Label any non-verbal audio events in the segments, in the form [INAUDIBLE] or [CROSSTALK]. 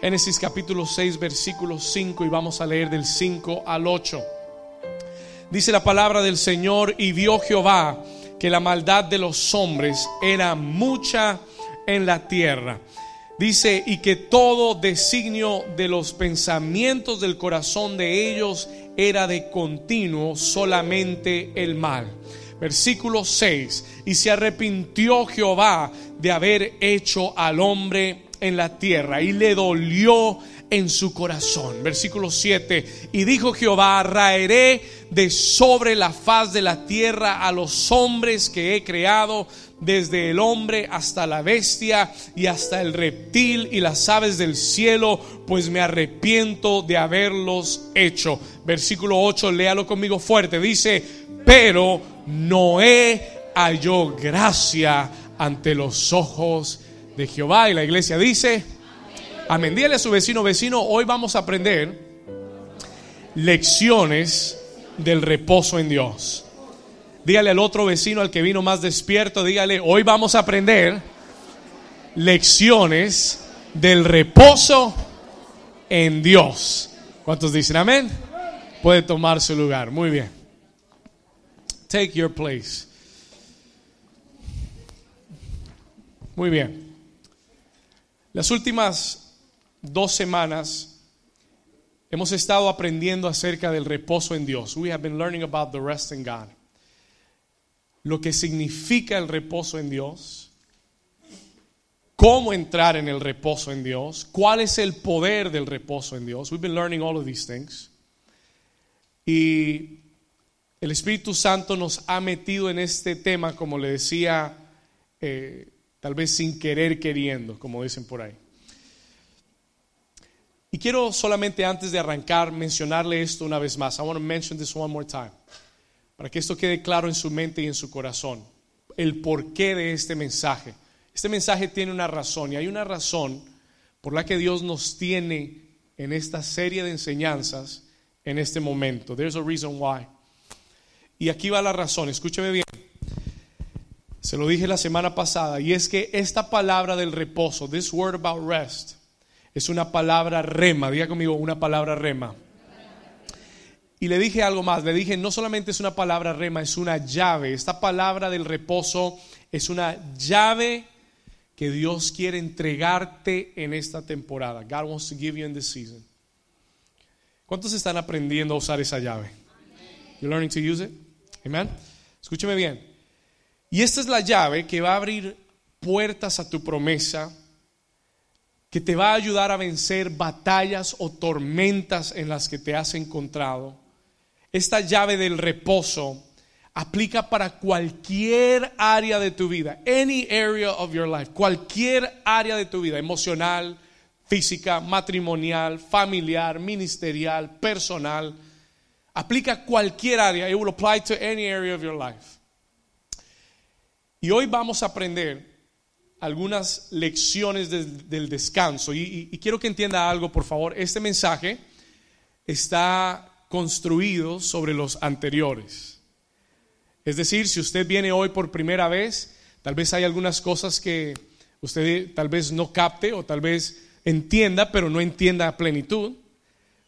Génesis capítulo 6, versículo 5 y vamos a leer del 5 al 8. Dice la palabra del Señor y vio Jehová que la maldad de los hombres era mucha en la tierra. Dice, y que todo designio de los pensamientos del corazón de ellos era de continuo solamente el mal. Versículo 6, y se arrepintió Jehová de haber hecho al hombre en la tierra y le dolió en su corazón. Versículo 7. Y dijo Jehová, raeré de sobre la faz de la tierra a los hombres que he creado, desde el hombre hasta la bestia y hasta el reptil y las aves del cielo, pues me arrepiento de haberlos hecho. Versículo 8, léalo conmigo fuerte. Dice, pero Noé halló gracia ante los ojos de Jehová. Y la iglesia dice, amén. Dígale a su vecino, vecino, hoy vamos a aprender lecciones del reposo en Dios. Dígale al otro vecino, al que vino más despierto, dígale, hoy vamos a aprender lecciones del reposo en Dios. ¿Cuántos dicen amén? Puede tomar su lugar. Muy bien. Take your place. Muy bien. Las últimas dos semanas hemos estado aprendiendo acerca del reposo en Dios. We have been learning about the rest in God. Lo que significa el reposo en Dios, cómo entrar en el reposo en Dios, cuál es el poder del reposo en Dios. We've been learning all of these things. Y el Espíritu Santo nos ha metido en este tema, como le decía eh, tal vez sin querer queriendo, como dicen por ahí. Y quiero solamente antes de arrancar mencionarle esto una vez más. I want to mention this one more time. Para que esto quede claro en su mente y en su corazón. El porqué de este mensaje. Este mensaje tiene una razón y hay una razón por la que Dios nos tiene en esta serie de enseñanzas en este momento. There's a reason why. Y aquí va la razón, escúcheme bien. Se lo dije la semana pasada, y es que esta palabra del reposo, this word about rest, es una palabra rema, diga conmigo una palabra rema. Y le dije algo más, le dije no solamente es una palabra rema, es una llave. Esta palabra del reposo es una llave que Dios quiere entregarte en esta temporada. God wants to give you in this season. ¿Cuántos están aprendiendo a usar esa llave? You learning to use it? Amen. Escúcheme bien. Y esta es la llave que va a abrir puertas a tu promesa, que te va a ayudar a vencer batallas o tormentas en las que te has encontrado. Esta llave del reposo aplica para cualquier área de tu vida, any area of your life, cualquier área de tu vida, emocional, física, matrimonial, familiar, ministerial, personal. Aplica cualquier área. It will apply to any area of your life. Y hoy vamos a aprender algunas lecciones del, descanso. Y, y quiero que entienda algo, por favor. Este mensaje está construido sobre los anteriores. Es decir, si usted viene hoy por primera vez, tal vez hay algunas cosas que usted tal vez no capte o tal vez entienda, pero no entienda a plenitud,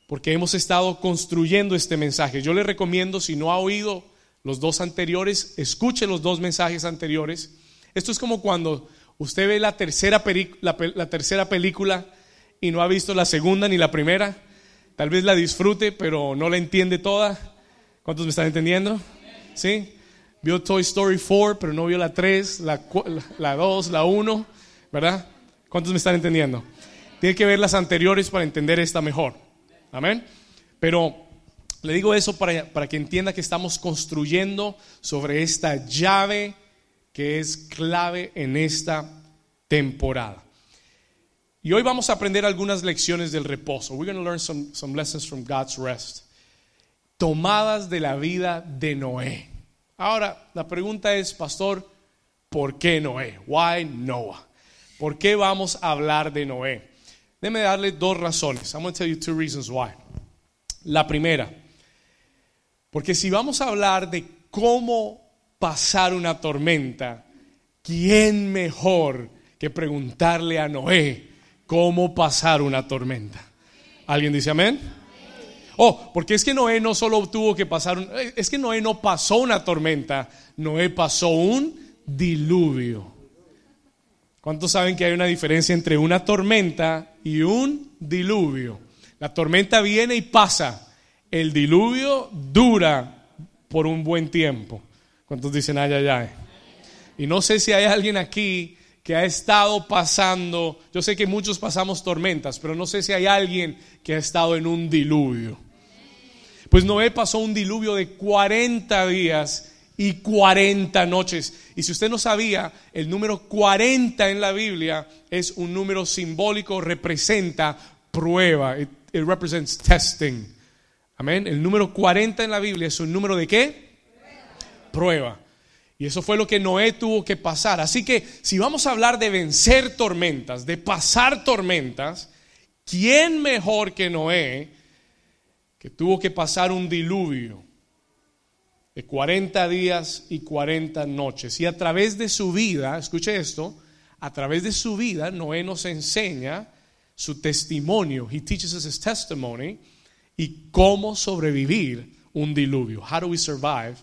porque hemos estado construyendo este mensaje. Yo le recomiendo, si no ha oído los dos anteriores, escuche los dos mensajes anteriores. Esto es como cuando usted ve la tercera, la, tercera película y no ha visto la segunda ni la primera. Tal vez la disfrute, pero no la entiende toda. ¿Cuántos me están entendiendo? ¿Sí? Vio Toy Story 4, pero no vio la 3, la, la 2, la 1, ¿verdad? ¿Cuántos me están entendiendo? Tiene que ver las anteriores para entender esta mejor. Amén. Pero le digo eso para, para que entienda que estamos construyendo sobre esta llave que es clave en esta temporada. Y hoy vamos a aprender algunas lecciones del reposo. We're going to learn some, some lessons from God's rest. Tomadas de la vida de Noé. Ahora, la pregunta es, pastor, ¿por qué Noé? Why Noah? ¿Por qué vamos a hablar de Noé? Déme darle dos razones. I'm going to tell you two reasons why. La primera, porque si vamos a hablar de cómo pasar una tormenta, ¿quién mejor que preguntarle a Noé cómo pasar una tormenta. ¿Alguien dice amén? Oh, porque es que Noé no solo tuvo que pasar, un, es que Noé no pasó una tormenta, Noé pasó un diluvio. ¿Cuántos saben que hay una diferencia entre una tormenta y un diluvio? La tormenta viene y pasa, el diluvio dura por un buen tiempo. ¿Cuántos dicen ay, ay, ay? Y no sé si hay alguien aquí que ha estado pasando, yo sé que muchos pasamos tormentas, pero no sé si hay alguien que ha estado en un diluvio. Pues Noé pasó un diluvio de 40 días y 40 noches. Y si usted no sabía, el número 40 en la Biblia es un número simbólico, representa prueba. It, represents testing. Amén. El número 40 en la Biblia es un número de qué? Prueba. Y eso fue lo que Noé tuvo que pasar. Así que si vamos a hablar de vencer tormentas, de pasar tormentas, ¿quién mejor que Noé que tuvo que pasar un diluvio de 40 días y 40 noches? Y a través de su vida, escuche esto, a través de su vida Noé nos enseña su testimonio. He teaches us his testimony y cómo sobrevivir un diluvio. How do we survive?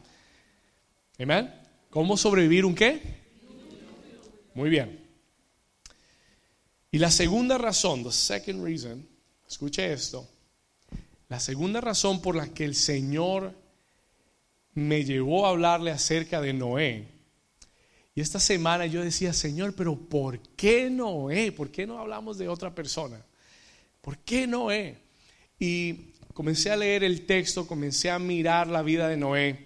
Amen. ¿Cómo sobrevivir un qué? Muy bien. Y la segunda razón, the second reason, escuche esto, la segunda razón por la que el Señor me llevó a hablarle acerca de Noé. Y esta semana yo decía, Señor, pero ¿por qué Noé? ¿Por qué no hablamos de otra persona? ¿Por qué Noé? Y comencé a leer el texto, comencé a mirar la vida de Noé.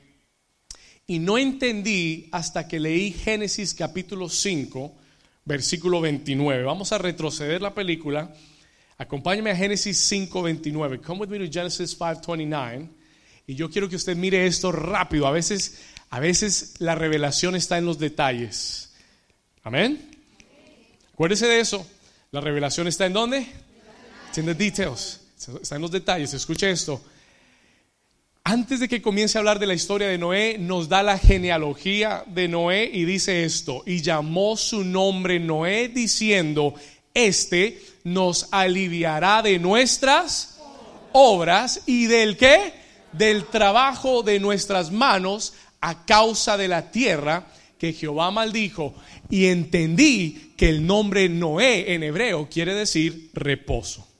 Y no entendí hasta que leí Génesis capítulo 5, versículo 29. Vamos a retroceder la película. Acompáñame a Génesis 5, 29. Come with me to Genesis 5, 29. Y yo quiero que usted mire esto rápido. A veces, a veces la revelación está en los detalles. Amén. Acuérdese de eso. La revelación está en dónde? en the details. Está en los detalles. Escuche esto antes de que comience a hablar de la historia de Noé, nos da la genealogía de Noé y dice esto, y llamó su nombre Noé diciendo, este nos aliviará de nuestras obras y del qué? Del trabajo de nuestras manos a causa de la tierra que Jehová maldijo. Y entendí que el nombre Noé en hebreo quiere decir reposo.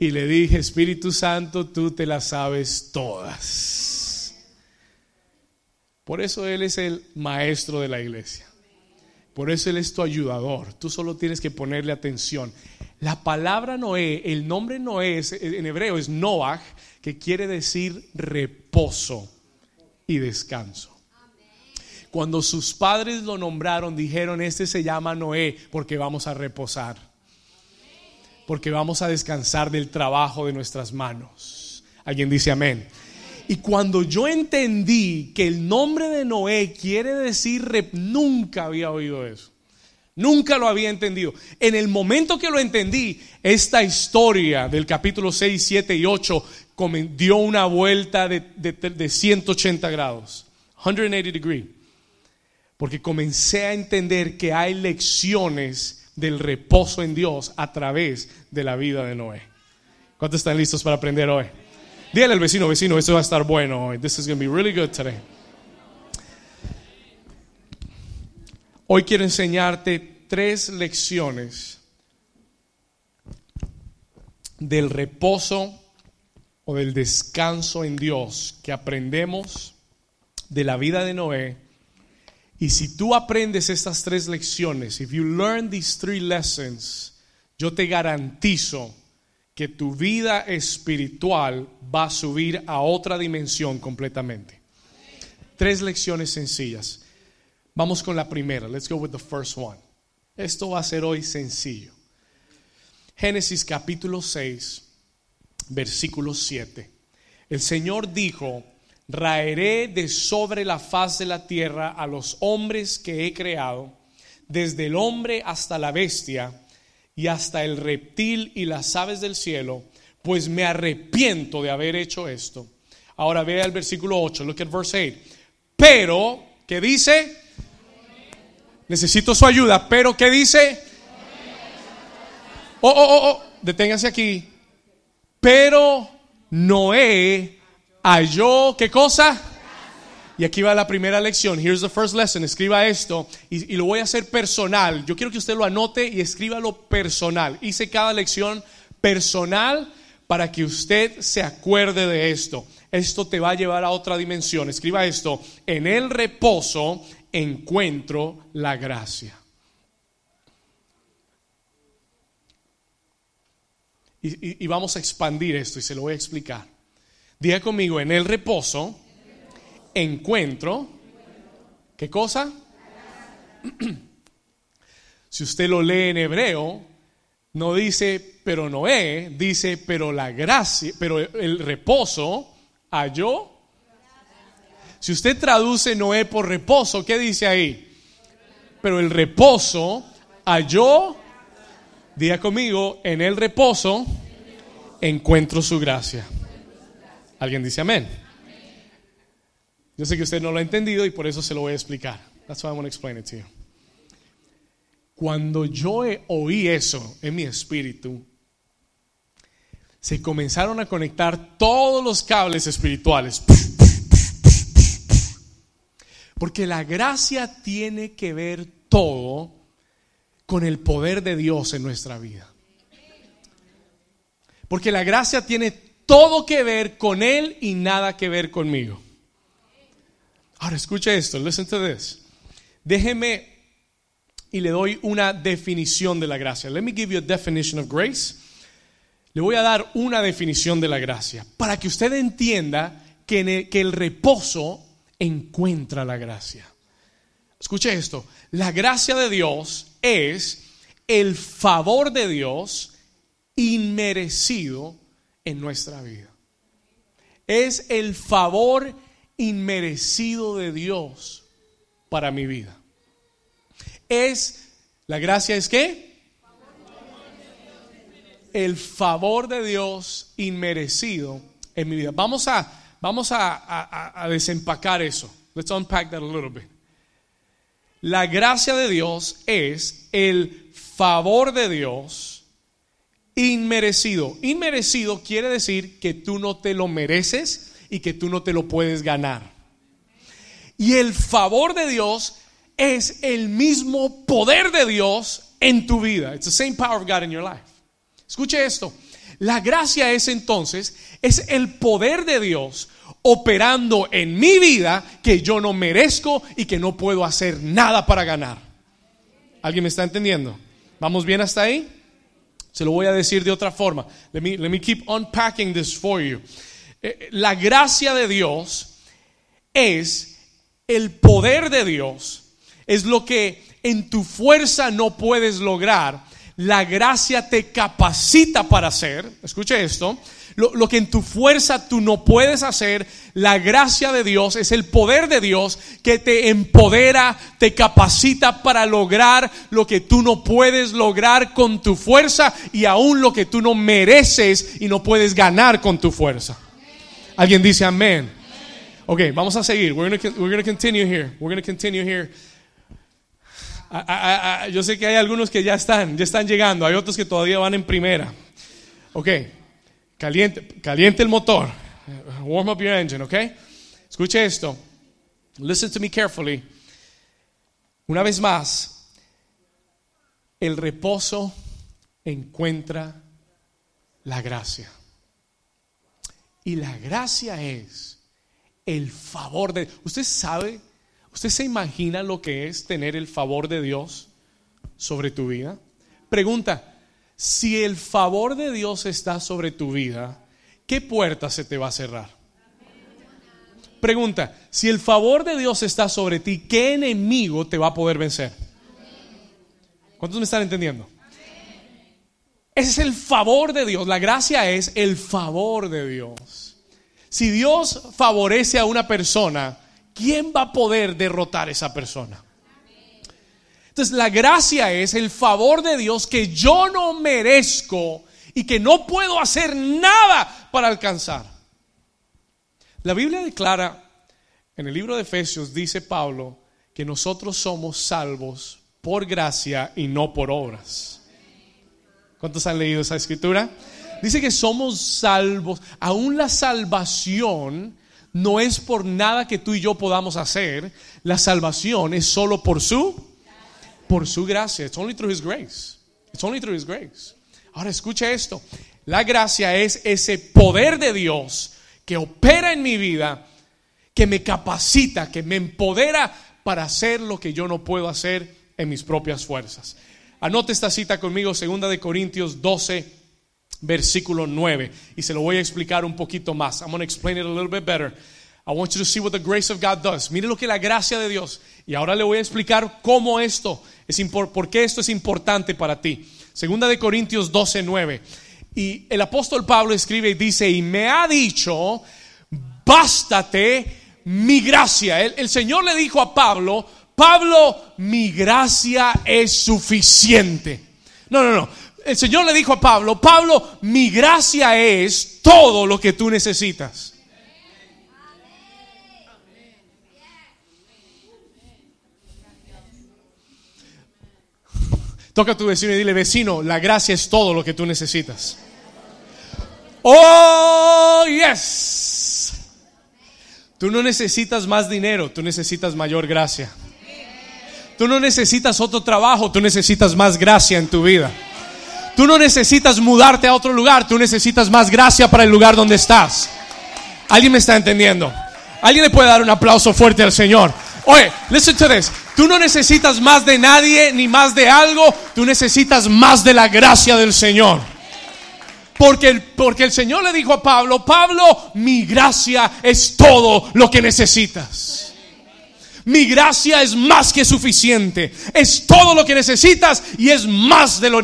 Y le dije, Espíritu Santo, tú te las sabes todas. Por eso Él es el maestro de la iglesia. Por eso Él es tu ayudador. Tú solo tienes que ponerle atención. La palabra Noé, el nombre Noé en hebreo es Noach, que quiere decir reposo y descanso. Cuando sus padres lo nombraron, dijeron, este se llama Noé porque vamos a reposar porque vamos a descansar del trabajo de nuestras manos. Alguien dice amén. Y cuando yo entendí que el nombre de Noé quiere decir, nunca había oído eso. Nunca lo había entendido. En el momento que lo entendí, esta historia del capítulo 6, 7 y 8 dio una vuelta de, de 180 grados. 180 degrees. Porque comencé a entender que hay lecciones del reposo en Dios a través de la vida de Noé. ¿Cuántos están listos para aprender hoy? Dígale al vecino, vecino, esto va a estar bueno hoy. This is going to be really good today. Hoy quiero enseñarte tres lecciones del reposo o del descanso en Dios que aprendemos de la vida de Noé y si tú aprendes estas tres lecciones, if you learn these three lessons, yo te garantizo que tu vida espiritual va a subir a otra dimensión completamente. Tres lecciones sencillas. Vamos con la primera. Let's go with the first one. Esto va a ser hoy sencillo. Génesis capítulo 6, versículo 7. El Señor dijo, raeré de sobre la faz de la tierra a los hombres que he creado, desde el hombre hasta la bestia y hasta el reptil y las aves del cielo, pues me arrepiento de haber hecho esto. Ahora vea el versículo 8, look at verse 8. Pero, ¿qué dice? necesito su ayuda, pero ¿qué dice? Oh, oh, oh, oh, deténganse aquí. Pero Noé halló, ¿qué cosa? Y aquí va la primera lección. Here's the first lesson. Escriba esto y, y, lo voy a hacer personal. Yo quiero que usted lo anote y escríbalo personal. Hice cada lección personal para que usted se acuerde de esto. Esto te va a llevar a otra dimensión. Escriba esto. En el reposo encuentro la gracia. Y, vamos a expandir esto y se lo voy a explicar. Diga conmigo, en el reposo encuentro, ¿qué cosa? [CLEARS THROAT] si usted lo lee en hebreo, no dice, pero Noé, dice, pero la gracia, pero el reposo halló. Si usted traduce Noé por reposo, ¿qué dice ahí? Pero el reposo halló Diga conmigo, en el reposo encuentro su gracia. ¿Alguien dice amén? Yo sé que usted no lo ha entendido y por eso se lo voy a explicar. That's why I want to explain it to you. Cuando yo oí eso en mi espíritu, se comenzaron a conectar todos los cables espirituales. Porque la gracia tiene que ver todo con el poder de Dios en nuestra vida. Porque la gracia tiene todo que ver con Él y nada que ver conmigo. Ahora escucha esto, listen to this. Déjeme y le doy una definición de la gracia. Let me give you a definition of grace. Le voy a dar una definición de la gracia para que usted entienda que, que el reposo encuentra la gracia. Escuche esto, la gracia de Dios es el favor de Dios inmerecido en nuestra vida. Es el favor inmerecido de Dios para mi vida. Es, la gracia es qué? El favor de Dios inmerecido en mi vida. Vamos a, vamos a desempacar eso. Let's unpack that a little bit. La gracia de Dios es el favor de Dios inmerecido. Inmerecido quiere decir que tú no te lo mereces y que tú no te lo puedes ganar. Y el favor de Dios es el mismo poder de Dios en tu vida. It's the same power of God in your life. Escuche esto. La gracia es entonces, es el poder de Dios operando en mi vida que yo no merezco y que no puedo hacer nada para ganar. ¿Alguien me está entendiendo? ¿Vamos bien hasta ahí? Se lo voy a decir de otra forma. Let me, let me keep unpacking this for you. Eh, la gracia de Dios es el poder de Dios, es lo que en tu fuerza no puedes lograr. La gracia te capacita para hacer, escuche esto, lo, que en tu fuerza tú no puedes hacer, la gracia de Dios es el poder de Dios que te empodera, te capacita para lograr lo que tú no puedes lograr con tu fuerza y aún lo que tú no mereces y no puedes ganar con tu fuerza. Alguien dice amén. Ok, vamos a seguir. We're going to continue here. We're going to continue here. yo sé que hay algunos que ya están, ya están llegando. Hay otros que todavía van en primera. Ok. Caliente, caliente el motor. Warm up your engine, ¿ok? Escuche esto. Listen to me carefully. Una vez más, el reposo encuentra la gracia. Y la gracia es el favor de... ¿Usted sabe? ¿Usted se imagina lo que es tener el favor de Dios sobre tu vida? Pregunta, si el favor de Dios está sobre tu vida, ¿qué puerta se te va a cerrar? Pregunta, si el favor de Dios está sobre ti, ¿qué enemigo te va a poder vencer? ¿Cuántos me están entendiendo? Ese es el favor de Dios. La gracia es el favor de Dios. Si Dios favorece a una persona, ¿quién va a poder derrotar a esa persona? Entonces la gracia es el favor de Dios que yo no merezco y que no puedo hacer nada para alcanzar. La Biblia declara, en el libro de Efesios dice Pablo, que nosotros somos salvos por gracia y no por obras. ¿Cuántos han leído esa escritura? Dice que somos salvos. Aún la salvación no es por nada que tú y yo podamos hacer. La salvación es solo por su por su gracia. It's only through his grace. It's only through his grace. Ahora escucha esto. La gracia es ese poder de Dios que opera en mi vida, que me capacita, que me empodera para hacer lo que yo no puedo hacer en mis propias fuerzas. Anote esta cita conmigo, segunda de Corintios 12, versículo 9, y se lo voy a explicar un poquito más. I'm going to explain it a little bit better. I want you to see what the grace of God does. Mire lo que la gracia de Dios. Y ahora le voy a explicar cómo esto es por qué esto es importante para ti. Segunda de Corintios 12, 9. Y el apóstol Pablo escribe y dice, y me ha dicho, bástate mi gracia. El, el Señor le dijo a Pablo, Pablo, mi gracia es suficiente. No, no, no. El Señor le dijo a Pablo, Pablo, mi gracia es todo lo que tú necesitas. Toca a tu vecino y dile, vecino, la gracia es todo lo que tú necesitas. Oh, yes. Tú no necesitas más dinero, tú necesitas mayor gracia. Tú no necesitas otro trabajo, tú necesitas más gracia en tu vida. Tú no necesitas mudarte a otro lugar, tú necesitas más gracia para el lugar donde estás. ¿Alguien me está entendiendo? ¿Alguien le puede dar un aplauso fuerte al Señor? Oye, listen to this. Tú no necesitas más de nadie ni más de algo, tú necesitas más de la gracia del Señor. Porque el, porque el Señor le dijo a Pablo, Pablo, mi gracia es todo lo que necesitas. Mi gracia es más que suficiente. Es todo lo que necesitas y es más de lo,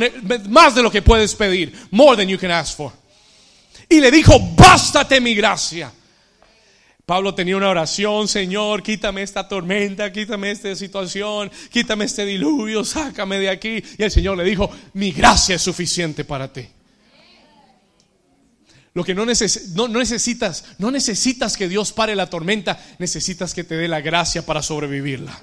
más de lo que puedes pedir. More than you can ask for. Y le dijo, bástate mi gracia. Pablo tenía una oración, Señor, quítame esta tormenta, quítame esta situación, quítame este diluvio, sácame de aquí. Y el Señor le dijo, mi gracia es suficiente para ti. Lo que no, no, necesitas, no necesitas que Dios pare la tormenta, necesitas que te dé la gracia para sobrevivirla.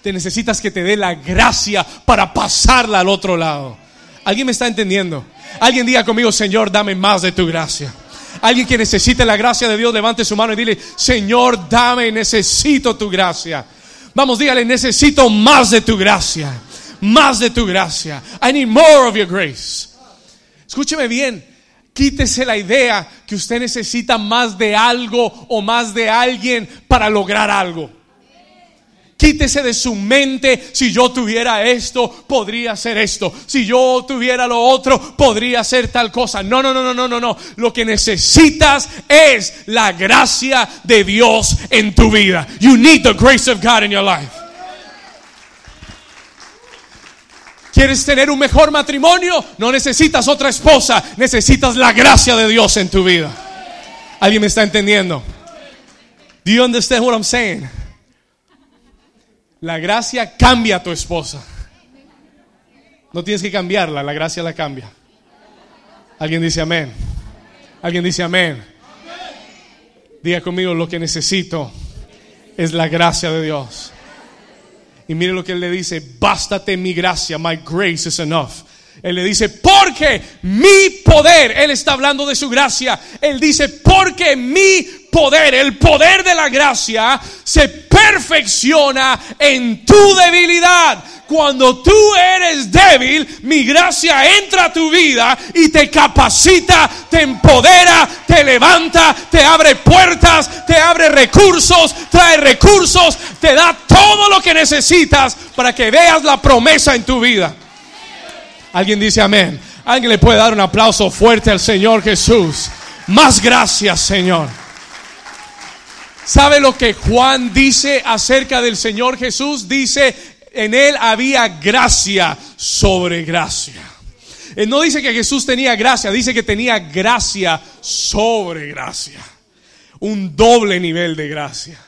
Te necesitas que te dé la gracia para pasarla al otro lado. ¿Alguien me está entendiendo? Alguien diga conmigo, Señor, dame más de tu gracia. Alguien que necesite la gracia de Dios, levante su mano y dile, Señor, dame, necesito tu gracia. Vamos, dígale, necesito más de tu gracia. Más de tu gracia. I need more of your grace. Escúcheme bien. Quítese la idea que usted necesita más de algo o más de alguien para lograr algo. Quítese de su mente, si yo tuviera esto, podría ser esto. Si yo tuviera lo otro, podría ser tal cosa. No, no, no, no, no, no, no. Lo que necesitas es la gracia de Dios en tu vida. You need the grace of God in your life. ¿Quieres tener un mejor matrimonio? No necesitas otra esposa, necesitas la gracia de Dios en tu vida. ¿Alguien me está entendiendo? Do you understand what I'm saying? La gracia cambia a tu esposa. No tienes que cambiarla, la gracia la cambia. Alguien dice amén. Alguien dice amén. Diga conmigo, lo que necesito es la gracia de Dios. Y mire lo que él le dice, bástate mi gracia, my grace is enough. Él le dice, porque mi poder, él está hablando de su gracia, él dice, porque mi poder, el poder de la gracia, se perfecciona en tu debilidad. Cuando tú eres débil, mi gracia entra a tu vida y te capacita, te empodera, te levanta, te abre puertas, te abre recursos, trae recursos, te da todo lo que necesitas para que veas la promesa en tu vida. Alguien dice amén. Alguien le puede dar un aplauso fuerte al Señor Jesús. Más gracias, Señor. ¿Sabe lo que Juan dice acerca del Señor Jesús? Dice, en él había gracia sobre gracia. Él no dice que Jesús tenía gracia, dice que tenía gracia sobre gracia. Un doble nivel de gracia.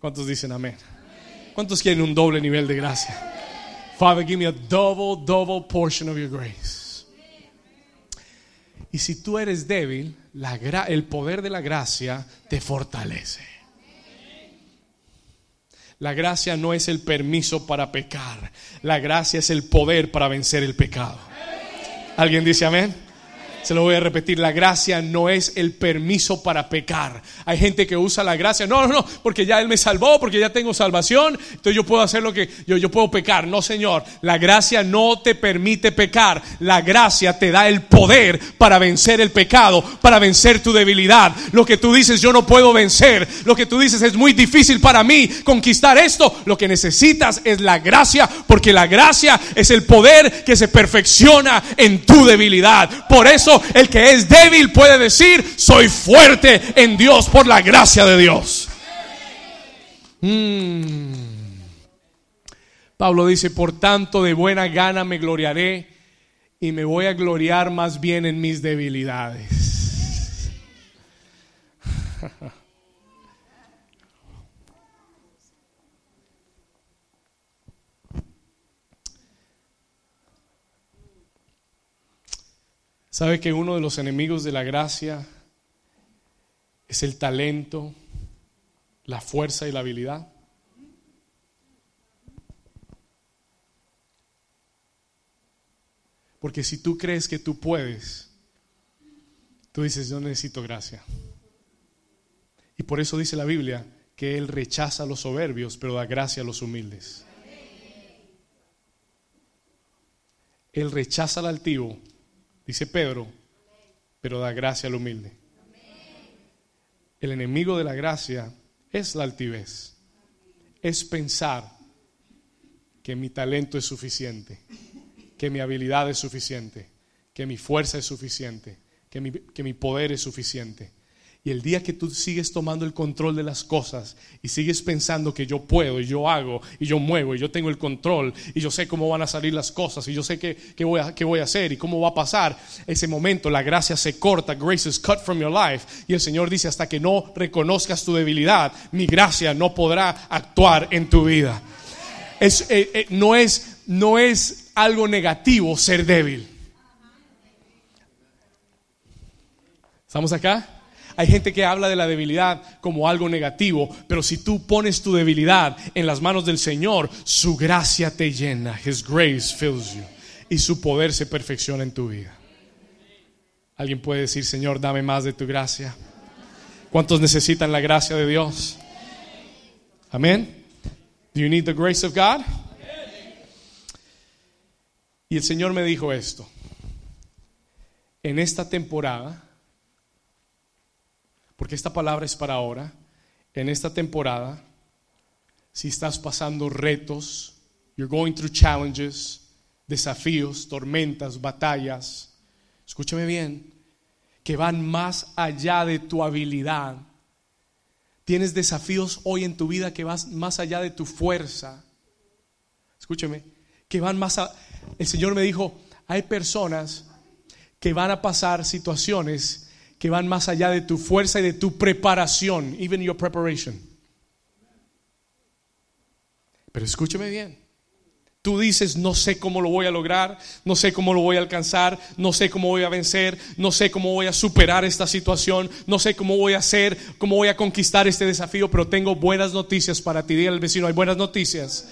¿Cuántos dicen amén? ¿Cuántos quieren un doble nivel de gracia? Father, give me a double, double portion of your grace. Y si tú eres débil, el poder de la gracia te fortalece. La gracia no es el permiso para pecar. La gracia es el poder para vencer el pecado. ¿Alguien dice amén? Se lo voy a repetir, la gracia no es el permiso para pecar. Hay gente que usa la gracia, no, no, no, porque ya Él me salvó, porque ya tengo salvación, entonces yo puedo hacer lo que yo, yo puedo pecar. No, Señor, la gracia no te permite pecar. La gracia te da el poder para vencer el pecado, para vencer tu debilidad. Lo que tú dices, yo no puedo vencer. Lo que tú dices es muy difícil para mí conquistar esto. Lo que necesitas es la gracia, porque la gracia es el poder que se perfecciona en tu debilidad. Por eso el que es débil puede decir, soy fuerte en Dios por la gracia de Dios. Mm. Pablo dice, por tanto de buena gana me gloriaré y me voy a gloriar más bien en mis debilidades. [LAUGHS] ¿Sabe que uno de los enemigos de la gracia es el talento, la fuerza y la habilidad? Porque si tú crees que tú puedes, tú dices, yo necesito gracia. Y por eso dice la Biblia que Él rechaza a los soberbios, pero da gracia a los humildes. Él rechaza al altivo, Dice Pedro, pero da gracia al humilde. El enemigo de la gracia es la altivez. Es pensar que mi talento es suficiente, que mi habilidad es suficiente, que mi fuerza es suficiente, que mi, que mi poder es suficiente. Y el día que tú sigues tomando el control de las cosas y sigues pensando que yo puedo y yo hago y yo muevo y yo tengo el control y yo sé cómo van a salir las cosas y yo sé qué, voy, a, qué voy a hacer y cómo va a pasar, ese momento la gracia se corta, grace is cut from your life. Y el Señor dice, hasta que no reconozcas tu debilidad, mi gracia no podrá actuar en tu vida. Es, eh, eh, no, es, no es algo negativo ser débil. ¿Estamos acá? Hay gente que habla de la debilidad como algo negativo, pero si tú pones tu debilidad en las manos del Señor, su gracia te llena. His grace fills you. Y su poder se perfecciona en tu vida. Alguien puede decir, Señor, dame más de tu gracia. ¿Cuántos necesitan la gracia de Dios? Amén. Do you need the grace of God? Y el Señor me dijo esto. En esta temporada porque esta palabra es para ahora, en esta temporada, si estás pasando retos, you're going through challenges, desafíos, tormentas, batallas, escúchame bien, que van más allá de tu habilidad. Tienes desafíos hoy en tu vida que van más allá de tu fuerza. Escúchame, que van más a... El Señor me dijo, hay personas que van a pasar situaciones que van más allá de tu fuerza y de tu preparación, even your preparation. Pero escúcheme bien. Tú dices, no sé cómo lo voy a lograr, no sé cómo lo voy a alcanzar, no sé cómo voy a vencer, no sé cómo voy a superar esta situación, no sé cómo voy a hacer, cómo voy a conquistar este desafío, pero tengo buenas noticias para ti. Dile al vecino, hay buenas noticias.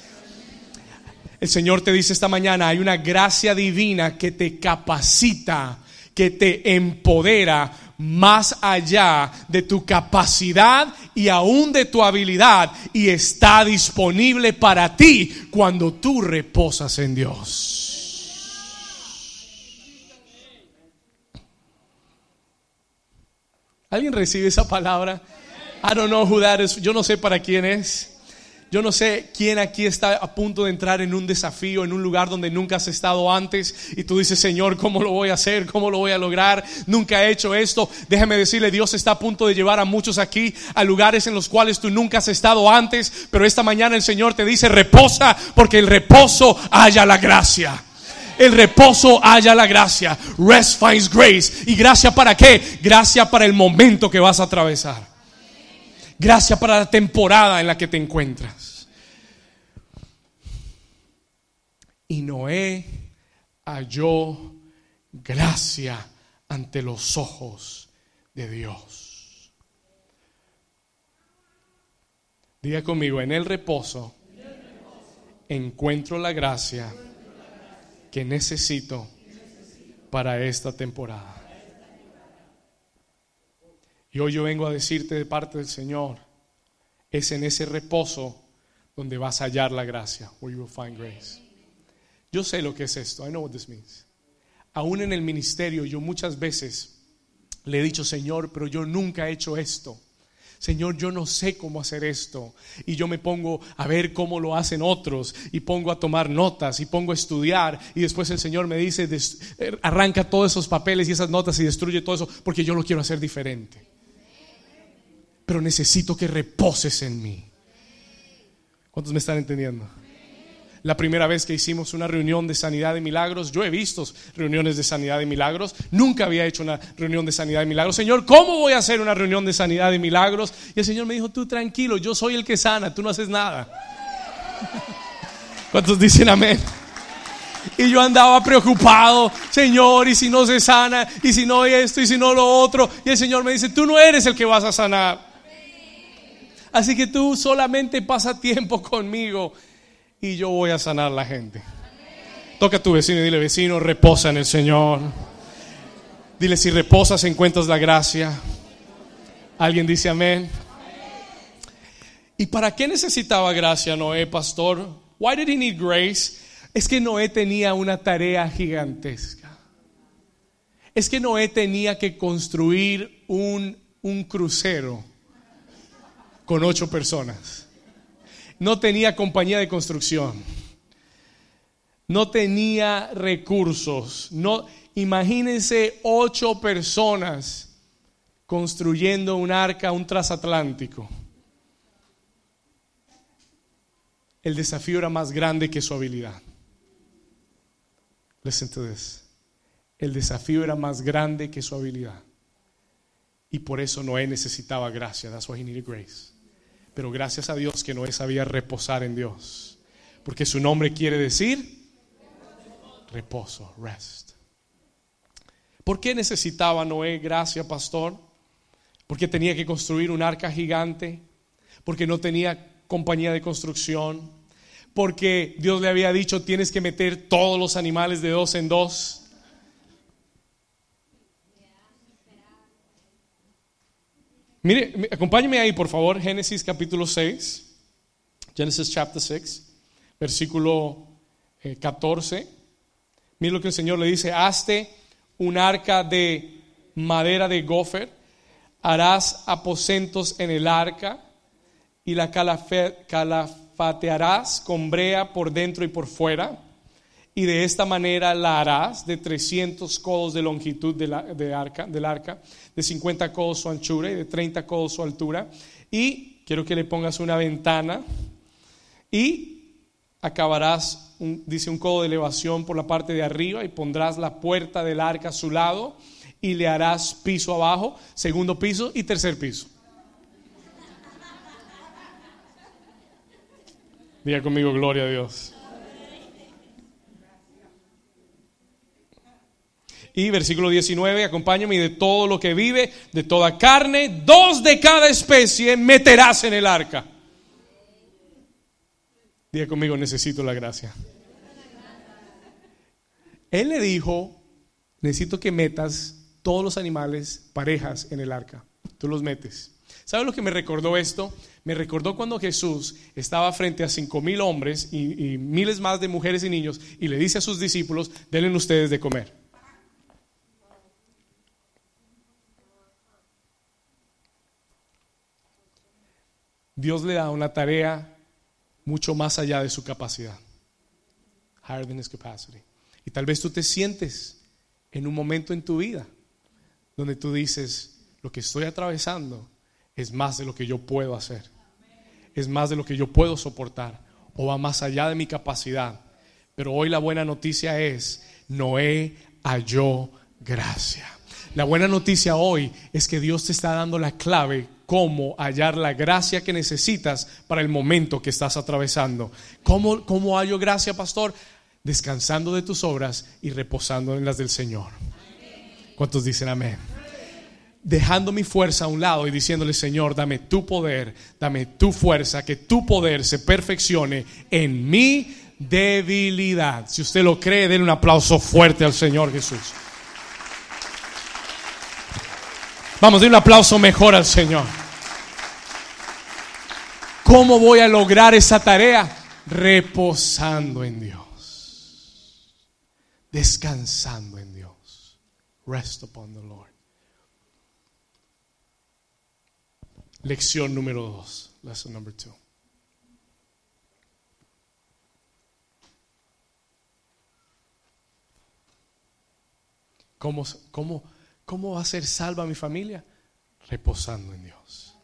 El Señor te dice esta mañana, hay una gracia divina que te capacita, que te empodera más allá de tu capacidad y aún de tu habilidad y está disponible para ti cuando tú reposas en Dios. ¿Alguien recibe esa palabra? I don't know who that is. Yo no sé para quién es. Yo no sé quién aquí está a punto de entrar en un desafío, en un lugar donde nunca has estado antes y tú dices, Señor, ¿cómo lo voy a hacer? ¿Cómo lo voy a lograr? Nunca he hecho esto. Déjame decirle, Dios está a punto de llevar a muchos aquí a lugares en los cuales tú nunca has estado antes, pero esta mañana el Señor te dice, reposa, porque el reposo haya la gracia el reposo haya la gracia. Rest finds grace. ¿Y gracia para qué? Gracia para el momento que vas a atravesar. Gracia para la temporada en la que te encuentras. Y Noé halló gracia ante los ojos de Dios. Diga conmigo, en el reposo encuentro la gracia que necesito para esta temporada. Y hoy yo vengo a decirte de parte del Señor, es en ese reposo donde vas a hallar la gracia, where you will find grace. Yo sé lo que es esto, I know what this means. Aún en el ministerio yo muchas veces le he dicho, Señor, pero yo nunca he hecho esto. Señor, yo no sé cómo hacer esto. Y yo me pongo a ver cómo lo hacen otros y pongo a tomar notas y pongo a estudiar. Y después el Señor me dice, eh, arranca todos esos papeles y esas notas y destruye todo eso porque yo lo quiero hacer diferente. Pero necesito que reposes en mí. ¿Cuántos me están entendiendo? la primera vez que hicimos una reunión de sanidad de milagros. Yo he visto reuniones de sanidad de milagros. Nunca había hecho una reunión de sanidad de milagros. Señor, ¿cómo voy a hacer una reunión de sanidad de milagros? Y el Señor me dijo, tú tranquilo, yo soy el que sana, tú no haces nada. [LAUGHS] ¿Cuántos dicen amén? Y yo andaba preocupado, Señor, y si no se sana, y si no esto, y si no lo otro. Y el Señor me dice, tú no eres el que vas a sanar. Así que tú solamente pasa tiempo conmigo y yo voy a sanar la gente. Toca a tu vecino y dile, vecino, reposa en el Señor. Dile, si reposas encuentras la gracia. ¿Alguien dice amén? ¿Y para qué necesitaba gracia Noé, pastor? Why did he need grace? Es que Noé tenía una tarea gigantesca. Es que Noé tenía que construir un, un crucero con ocho personas no tenía compañía de construcción, no tenía recursos. No, imagínense ocho personas construyendo un arca, un transatlántico. El desafío era más grande que su habilidad. Listen to. El desafío era más grande que su habilidad. Y por eso Noé necesitaba gracia. That's why he needed grace. Pero gracias a Dios que Noé sabía reposar en Dios. Porque su nombre quiere decir reposo, rest. ¿Por qué necesitaba Noé gracia, pastor? Porque tenía que construir un arca gigante. Porque no tenía compañía de construcción. Porque Dios le había dicho tienes que meter todos los animales de dos en dos. Mire, acompáñeme ahí, por favor, Génesis capítulo 6, Genesis chapter 6, versículo 14. Eh, Mire lo que el Señor le dice, hazte un arca de madera de gofer, harás aposentos en el arca y la calafatearás con brea por dentro y por fuera y de esta manera la harás de 300 codos de longitud de arca, del arca, de 50 codos su anchura y de 30 codos su altura. Y quiero que le pongas una ventana y acabarás, dice un codo de elevación por la parte de arriba y pondrás la puerta del arca a su lado y le harás piso abajo, segundo piso y tercer piso. Diga conmigo, gloria a Dios. Y versículo 19, acompáñame, y de todo lo que vive, de toda carne, dos de cada especie meterás en el arca. Diga conmigo, necesito la gracia. Él le dijo, necesito que metas todos los animales parejas en el arca. Tú los metes. ¿Sabes lo que me recordó esto? Me recordó cuando Jesús estaba frente a cinco mil hombres y, y, miles más de mujeres y niños y le dice a sus discípulos, denle ustedes de comer. Dios le da una tarea mucho más allá de su capacidad. Higher than his capacity. Y tal vez tú te sientes en un momento en tu vida donde tú dices, lo que estoy atravesando es más de lo que yo puedo hacer. Es más de lo que yo puedo soportar. O va más allá de mi capacidad. Pero hoy la buena noticia es, Noé halló gracia. La buena noticia hoy es que Dios te está dando la clave cómo hallar la gracia que necesitas para el momento que estás atravesando. ¿Cómo, cómo hallo gracia, pastor? Descansando de tus obras y reposando en las del Señor. ¿Cuántos dicen amén? dejando mi fuerza a un lado y diciéndole, Señor, dame tu poder, dame tu fuerza, que tu poder se perfeccione en mi debilidad. Si usted lo cree, denle un aplauso fuerte al Señor Jesús. Vamos, denle un aplauso mejor al Señor. ¿Cómo voy a lograr esa tarea? Reposando en Dios. Descansando en Dios. Rest upon the Lord. Lección número dos. Lesson number two. ¿Cómo, cómo, ¿Cómo va a ser salva mi familia? Reposando en Dios.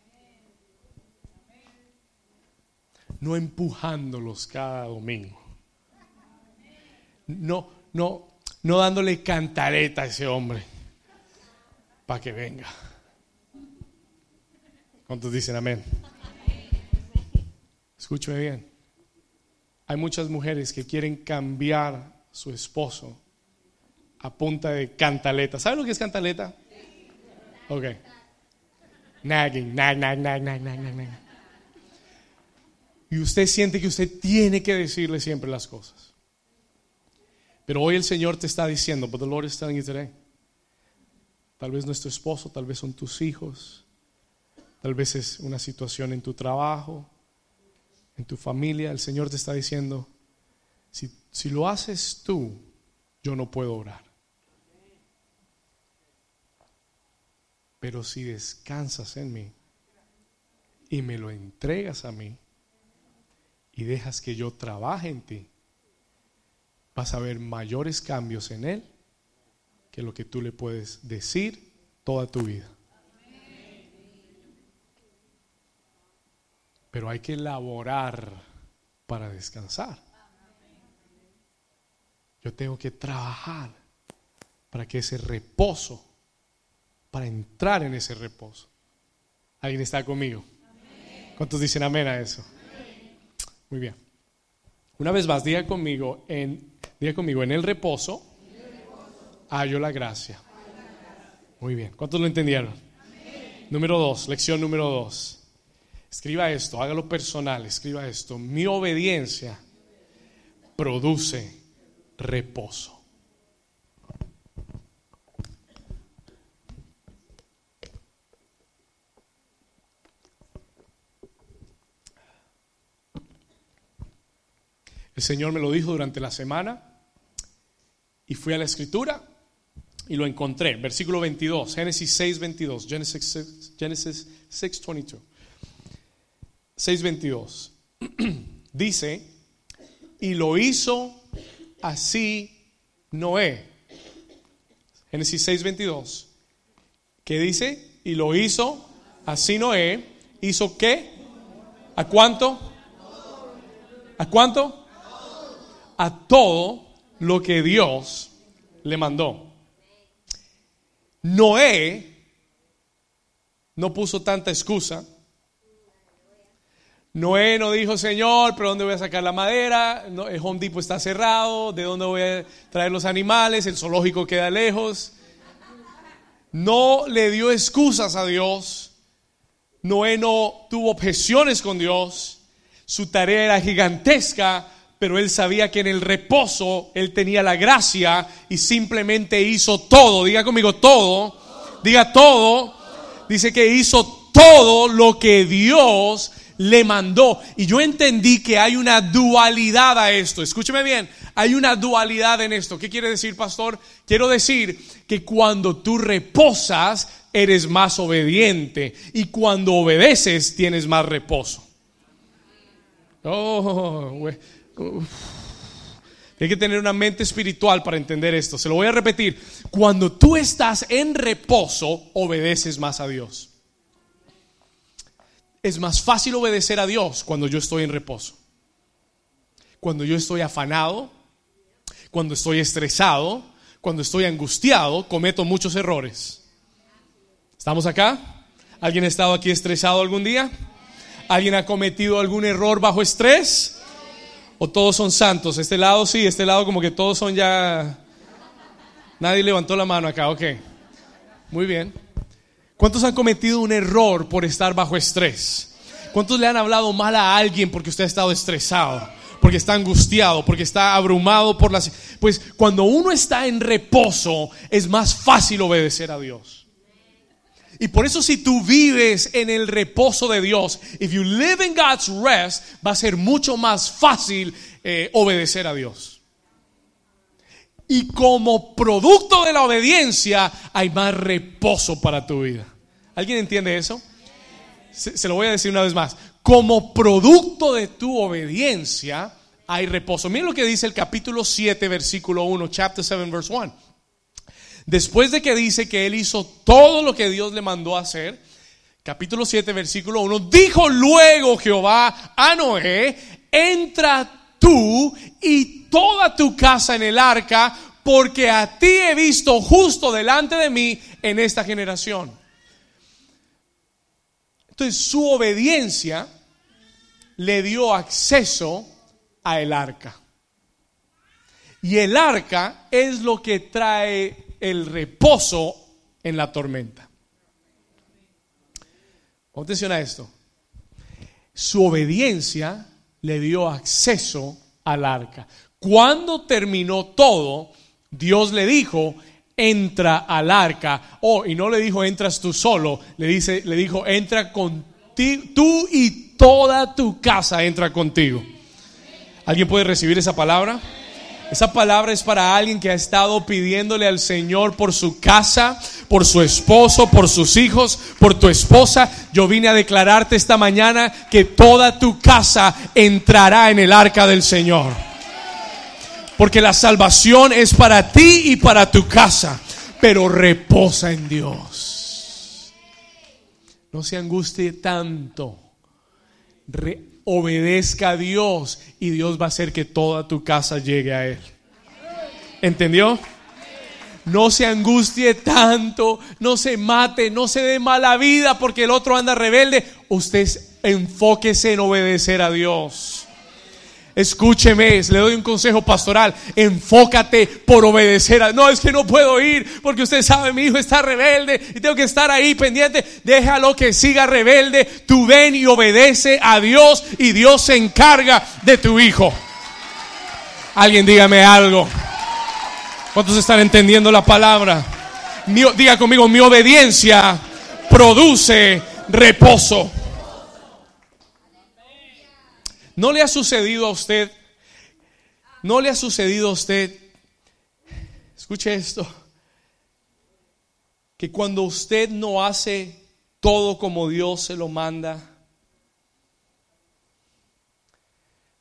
No empujándolos cada domingo. No, no, no dándole cantareta a ese hombre para que venga. ¿Cuántos dicen amén? Escúcheme bien. Hay muchas mujeres que quieren cambiar su esposo a punta de cantaleta. ¿Sabe lo que es cantaleta? Ok. Nagging, nag, nag, nag, nag, nag, nag, Y usted siente que usted tiene que decirle siempre las cosas. Pero hoy el Señor te está diciendo, but the Lord is telling you. Tal vez no es tu esposo, tal vez son tus hijos, tal vez es una situación en tu trabajo, en tu familia. El Señor te está diciendo, si, si lo haces tú, yo no puedo orar. Pero si descansas en mí y me lo entregas a mí y dejas que yo trabaje en ti, vas a ver mayores cambios en él que lo que tú le puedes decir toda tu vida. Pero hay que elaborar para descansar. Yo tengo que trabajar para que ese reposo para entrar en ese reposo. ¿Alguien está conmigo? ¿Cuántos dicen amén a eso? Muy bien. Una vez más, diga conmigo, en, conmigo, en el reposo, la gracia. Muy bien. ¿Cuántos lo entendieron? Número dos, lección número dos. Escriba esto, hágalo personal, escriba esto. Mi obediencia produce reposo. El Señor me lo dijo durante la semana y fui a la escritura y lo encontré. Versículo 22, Génesis 6, 22, Génesis, Génesis 6, 22. 6, 22. Dice, y lo hizo así Noé. Génesis 6, 22. ¿Qué dice? Y lo hizo así Noé. ¿Hizo qué? ¿A cuánto? ¿A cuánto? A todo lo que Dios le mandó. Noé no puso tanta excusa. Noé no dijo, Señor, pero ¿dónde voy a sacar la madera? el Home Depot está cerrado. ¿De dónde voy a traer los animales? El zoológico queda lejos. No le dio excusas a Dios. Noé no tuvo objeciones con Dios. Su tarea era gigantesca, pero él sabía que en el reposo él tenía la gracia y simplemente hizo todo. Diga conmigo todo. Diga todo. Dice que hizo todo lo que Dios le mandó. Y yo entendí que hay una dualidad a esto. Escúcheme bien, hay una dualidad en esto. ¿Qué quiere decir, pastor? Quiero decir que cuando tú reposas, eres más obediente. Y cuando obedeces, tienes más reposo. Oh, hay que tener una mente espiritual para entender esto. Se lo voy a repetir. Cuando tú estás en reposo, obedeces más a Dios. Es más fácil obedecer a Dios cuando yo estoy en reposo. Cuando yo estoy afanado, cuando estoy estresado, cuando estoy angustiado, cometo muchos errores. ¿Estamos acá? ¿Alguien ha estado aquí estresado algún día? ¿Alguien ha cometido algún error bajo estrés? ¿O todos son santos? Este lado sí, este lado como que todos son ya... Nadie levantó la mano acá, ok. Muy bien. ¿Cuántos han cometido un error por estar bajo estrés? ¿Cuántos le han hablado mal a alguien porque usted ha estado estresado? Porque está angustiado, porque está abrumado por las... Pues cuando uno está en reposo es más fácil obedecer a Dios. Y por eso si tú vives en el reposo de Dios, if you live in God's rest, va a ser mucho más fácil eh, obedecer a Dios. Y como producto de la obediencia hay más reposo para tu vida. ¿Alguien entiende eso? Se, lo voy a decir una vez más. Como producto de tu obediencia hay reposo. Miren lo que dice el capítulo 7, versículo 1, chapter 7, verse 1. Después de que dice que él hizo todo lo que Dios le mandó hacer, capítulo 7, versículo 1, dijo luego Jehová a Noé, entra tú y toda tu casa en el arca, porque a ti he visto justo delante de mí en esta generación. Entonces su obediencia le dio acceso a el arca. Y el arca es lo que trae el reposo en la tormenta. Atención a esto. Su obediencia le dio acceso al arca. Cuando terminó todo, Dios le dijo, entra al arca. Oh, y no le dijo entras tú solo, le dice, le dijo entra contigo, tú y toda tu casa entra contigo. ¿Alguien puede recibir esa palabra? Esa palabra es para alguien que ha estado pidiéndole al Señor por su casa, por su esposo, por sus hijos, por tu esposa. Yo vine a declararte esta mañana que toda tu casa entrará en el arca del Señor. Porque la salvación es para ti y para tu casa, pero reposa en Dios. No se angustie tanto obedezca a Dios y Dios va a hacer que toda tu casa llegue a Él. ¿Entendió? No se angustie tanto, no se mate, no se dé mala vida porque el otro anda rebelde. Usted enfóquese en obedecer a Dios. Escúcheme, le doy un consejo pastoral. Enfócate por obedecer. A... No, es que no puedo ir porque usted sabe, mi hijo está rebelde y tengo que estar ahí pendiente. Déjalo que siga rebelde. Tú ven y obedece a Dios y Dios se encarga de tu hijo. Alguien dígame algo. ¿Cuántos están entendiendo la palabra? diga conmigo, mi obediencia produce reposo. ¿No le ha sucedido a usted? ¿No le ha sucedido a usted? Escuche esto. Que cuando usted no hace todo como Dios se lo manda,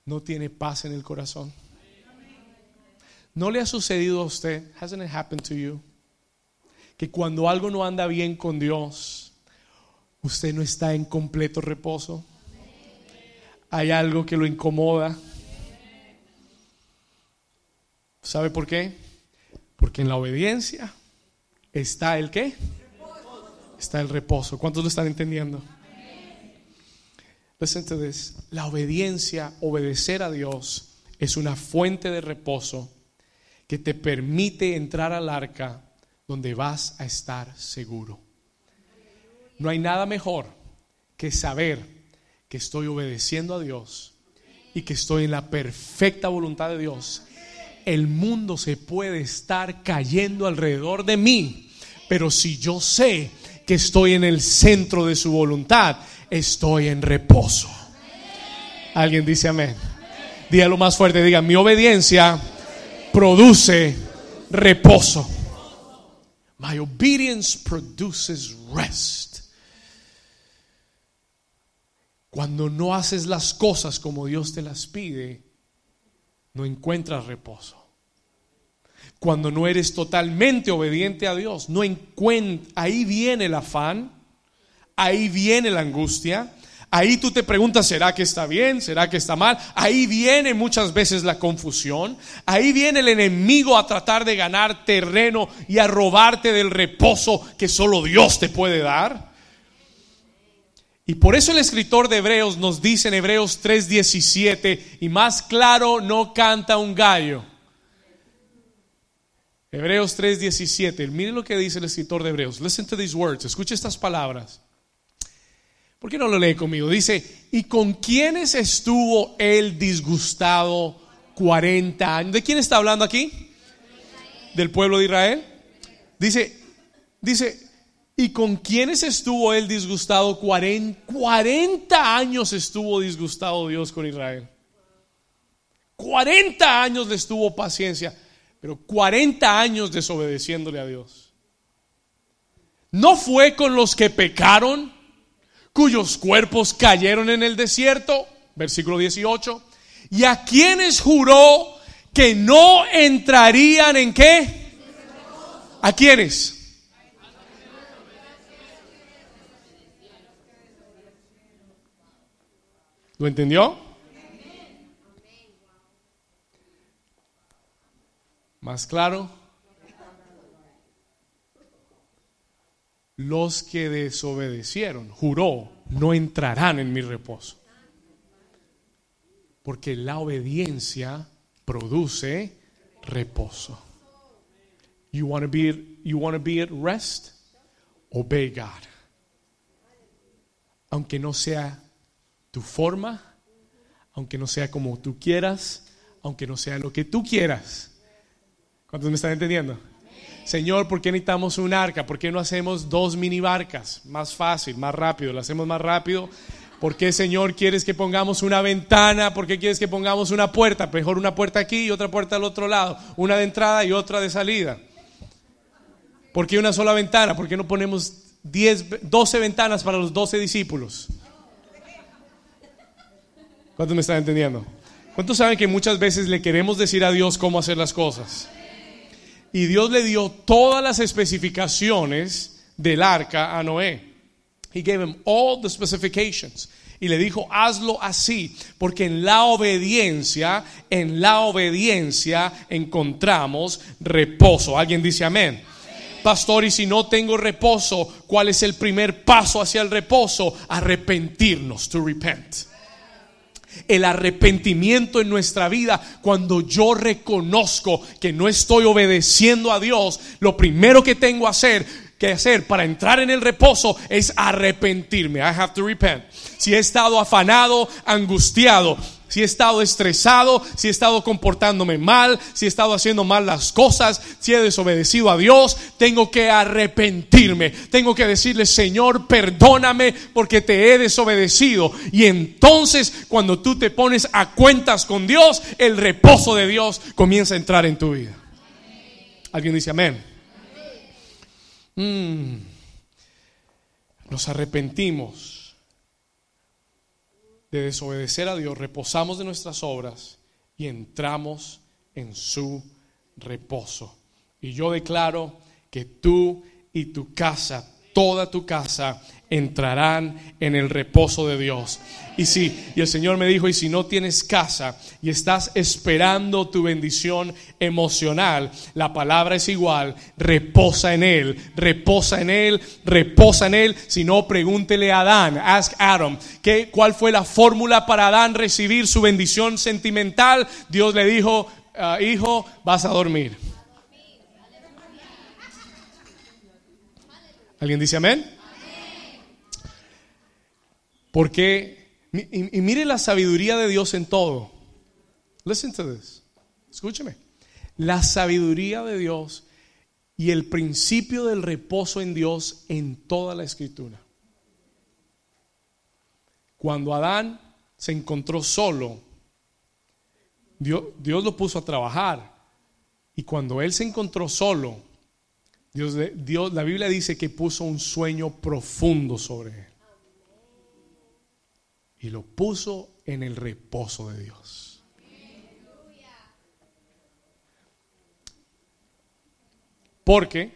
no tiene paz en el corazón. ¿No le ha sucedido a usted? Hasn't it happened to you? Que cuando algo no anda bien con Dios, usted no está en completo reposo hay algo que lo incomoda. ¿Sabe por qué? Porque en la obediencia está el qué? Está el reposo. ¿Cuántos lo están entendiendo? Listen. La obediencia, obedecer a Dios, es una fuente de reposo que te permite entrar al arca donde vas a estar seguro. No hay nada mejor que saber que estoy obedeciendo a Dios y que estoy en la perfecta voluntad de Dios, el mundo se puede estar cayendo alrededor de mí, pero si yo sé que estoy en el centro de su voluntad, estoy en reposo. Alguien dice amén. Dígalo más fuerte, diga, mi obediencia produce reposo. My obedience produces rest. Cuando no haces las cosas como Dios te las pide, no encuentras reposo. Cuando no eres totalmente obediente a Dios, no ahí viene el afán, ahí viene la angustia, ahí tú te preguntas, ¿será que está bien? ¿Será que está mal? Ahí viene muchas veces la confusión, ahí viene el enemigo a tratar de ganar terreno y a robarte del reposo que solo Dios te puede dar. Y por eso el escritor de Hebreos nos dice en Hebreos 3:17, y más claro no canta un gallo. Hebreos 3:17. Mire lo que dice el escritor de Hebreos. Listen to these words. Escuche estas palabras. ¿Por qué no lo lee conmigo? Dice, ¿y con quiénes estuvo él disgustado 40 años? ¿De quién está hablando aquí? Del pueblo de Israel. Dice, dice, ¿y con quiénes estuvo él disgustado 40, 40 años estuvo disgustado Dios con Israel? 40 años le estuvo paciencia, pero 40 años desobedeciéndole a Dios. No fue con los que pecaron, cuyos cuerpos cayeron en el desierto, versículo 18, y a quienes juró que no entrarían en qué? ¿A quiénes? ¿Lo entendió? Más claro, los que desobedecieron, juró, no entrarán en mi reposo. Porque la obediencia produce reposo. You want to be you want to be at rest? Obey God. Aunque no sea tu forma, aunque no sea como tú quieras, aunque no sea lo que tú quieras ¿Cuántos me están entendiendo? Señor, ¿por qué necesitamos un arca? ¿Por qué no hacemos dos mini barcas? Más fácil, más rápido, lo hacemos más rápido. ¿Por qué, Señor, quieres que pongamos una ventana? ¿Por qué quieres que pongamos una puerta? Mejor una puerta aquí y otra puerta al otro lado. Una de entrada y otra de salida. ¿Por qué una sola ventana? ¿Por qué no ponemos 10, 12 ventanas para los 12 discípulos? ¿Cuántos me están entendiendo? ¿Cuántos saben que muchas veces le queremos decir a Dios cómo hacer las cosas? y Dios le dio todas las especificaciones del arca a Noé. He gave him all the specifications. Y le dijo, hazlo así, porque en la obediencia, en la obediencia encontramos reposo. ¿Alguien dice amén? Pastor, y si no tengo reposo, ¿cuál es el primer paso hacia el reposo? Arrepentirnos, to repent el arrepentimiento en nuestra vida, cuando yo reconozco que no estoy obedeciendo a Dios, lo primero que tengo hacer, que hacer para entrar en el reposo es arrepentirme. I have to repent. Si he estado afanado, angustiado, si he estado estresado, si he estado comportándome mal, si he estado haciendo mal las cosas, si he desobedecido a Dios, tengo que arrepentirme. Tengo que decirle, Señor, perdóname porque te he desobedecido. Y entonces, cuando tú te pones a cuentas con Dios, el reposo de Dios comienza a entrar en tu vida. ¿Alguien dice amén? Mm. Nos arrepentimos de desobedecer a Dios, reposamos de nuestras obras y entramos en su reposo. Y yo declaro que tú y tu casa, toda tu casa, entrarán en el reposo de Dios. Y si, y el Señor me dijo, y si no tienes casa y estás esperando tu bendición emocional, la palabra es igual, reposa en Él, reposa en Él, reposa en Él. Si no, pregúntele a Adán, ask Adam, ¿qué, ¿cuál fue la fórmula para Adán recibir su bendición sentimental? Dios le dijo, ah, hijo, vas a dormir. ¿Alguien dice amén? Porque, y, mire la sabiduría de Dios en todo. Listen to this. Escúcheme. La sabiduría de Dios y el principio del reposo en Dios en toda la escritura. Cuando Adán se encontró solo, Dios, Dios, lo puso a trabajar. Y cuando él se encontró solo, Dios, Dios, la Biblia dice que puso un sueño profundo sobre él y lo puso en el reposo de Dios. Porque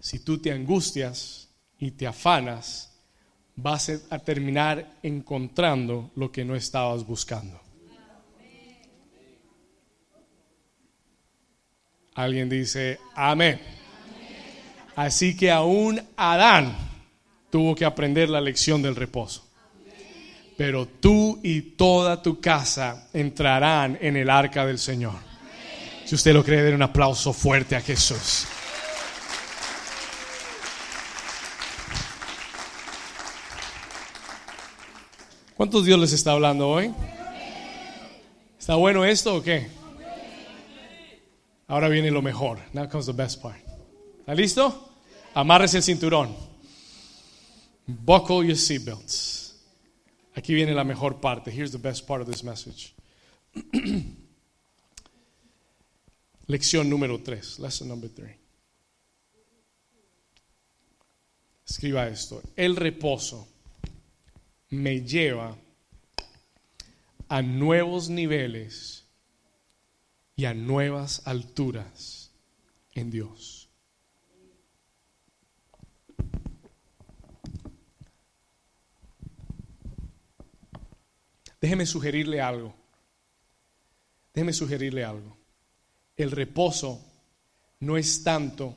si tú te angustias y te afanas, vas a terminar encontrando lo que no estabas buscando. Alguien dice, amén. Así que aún Adán tuvo que aprender la lección del reposo pero tú y toda tu casa entrarán en el arca del Señor. Si usted lo cree, den un aplauso fuerte a Jesús. ¿Cuántos Dios les está hablando hoy? ¿Está bueno esto o qué? Ahora viene lo mejor. Now comes the best part. ¿Está listo? Amarres el cinturón. Buckle your seatbelts. Aquí viene la mejor parte. Here's the best part of this message. [CLEARS THROAT] Lección número 3. Lesson number 3. Escriba esto. El reposo me lleva a nuevos niveles y a nuevas alturas en Dios. Déjeme sugerirle algo. Déjeme sugerirle algo. El reposo no es tanto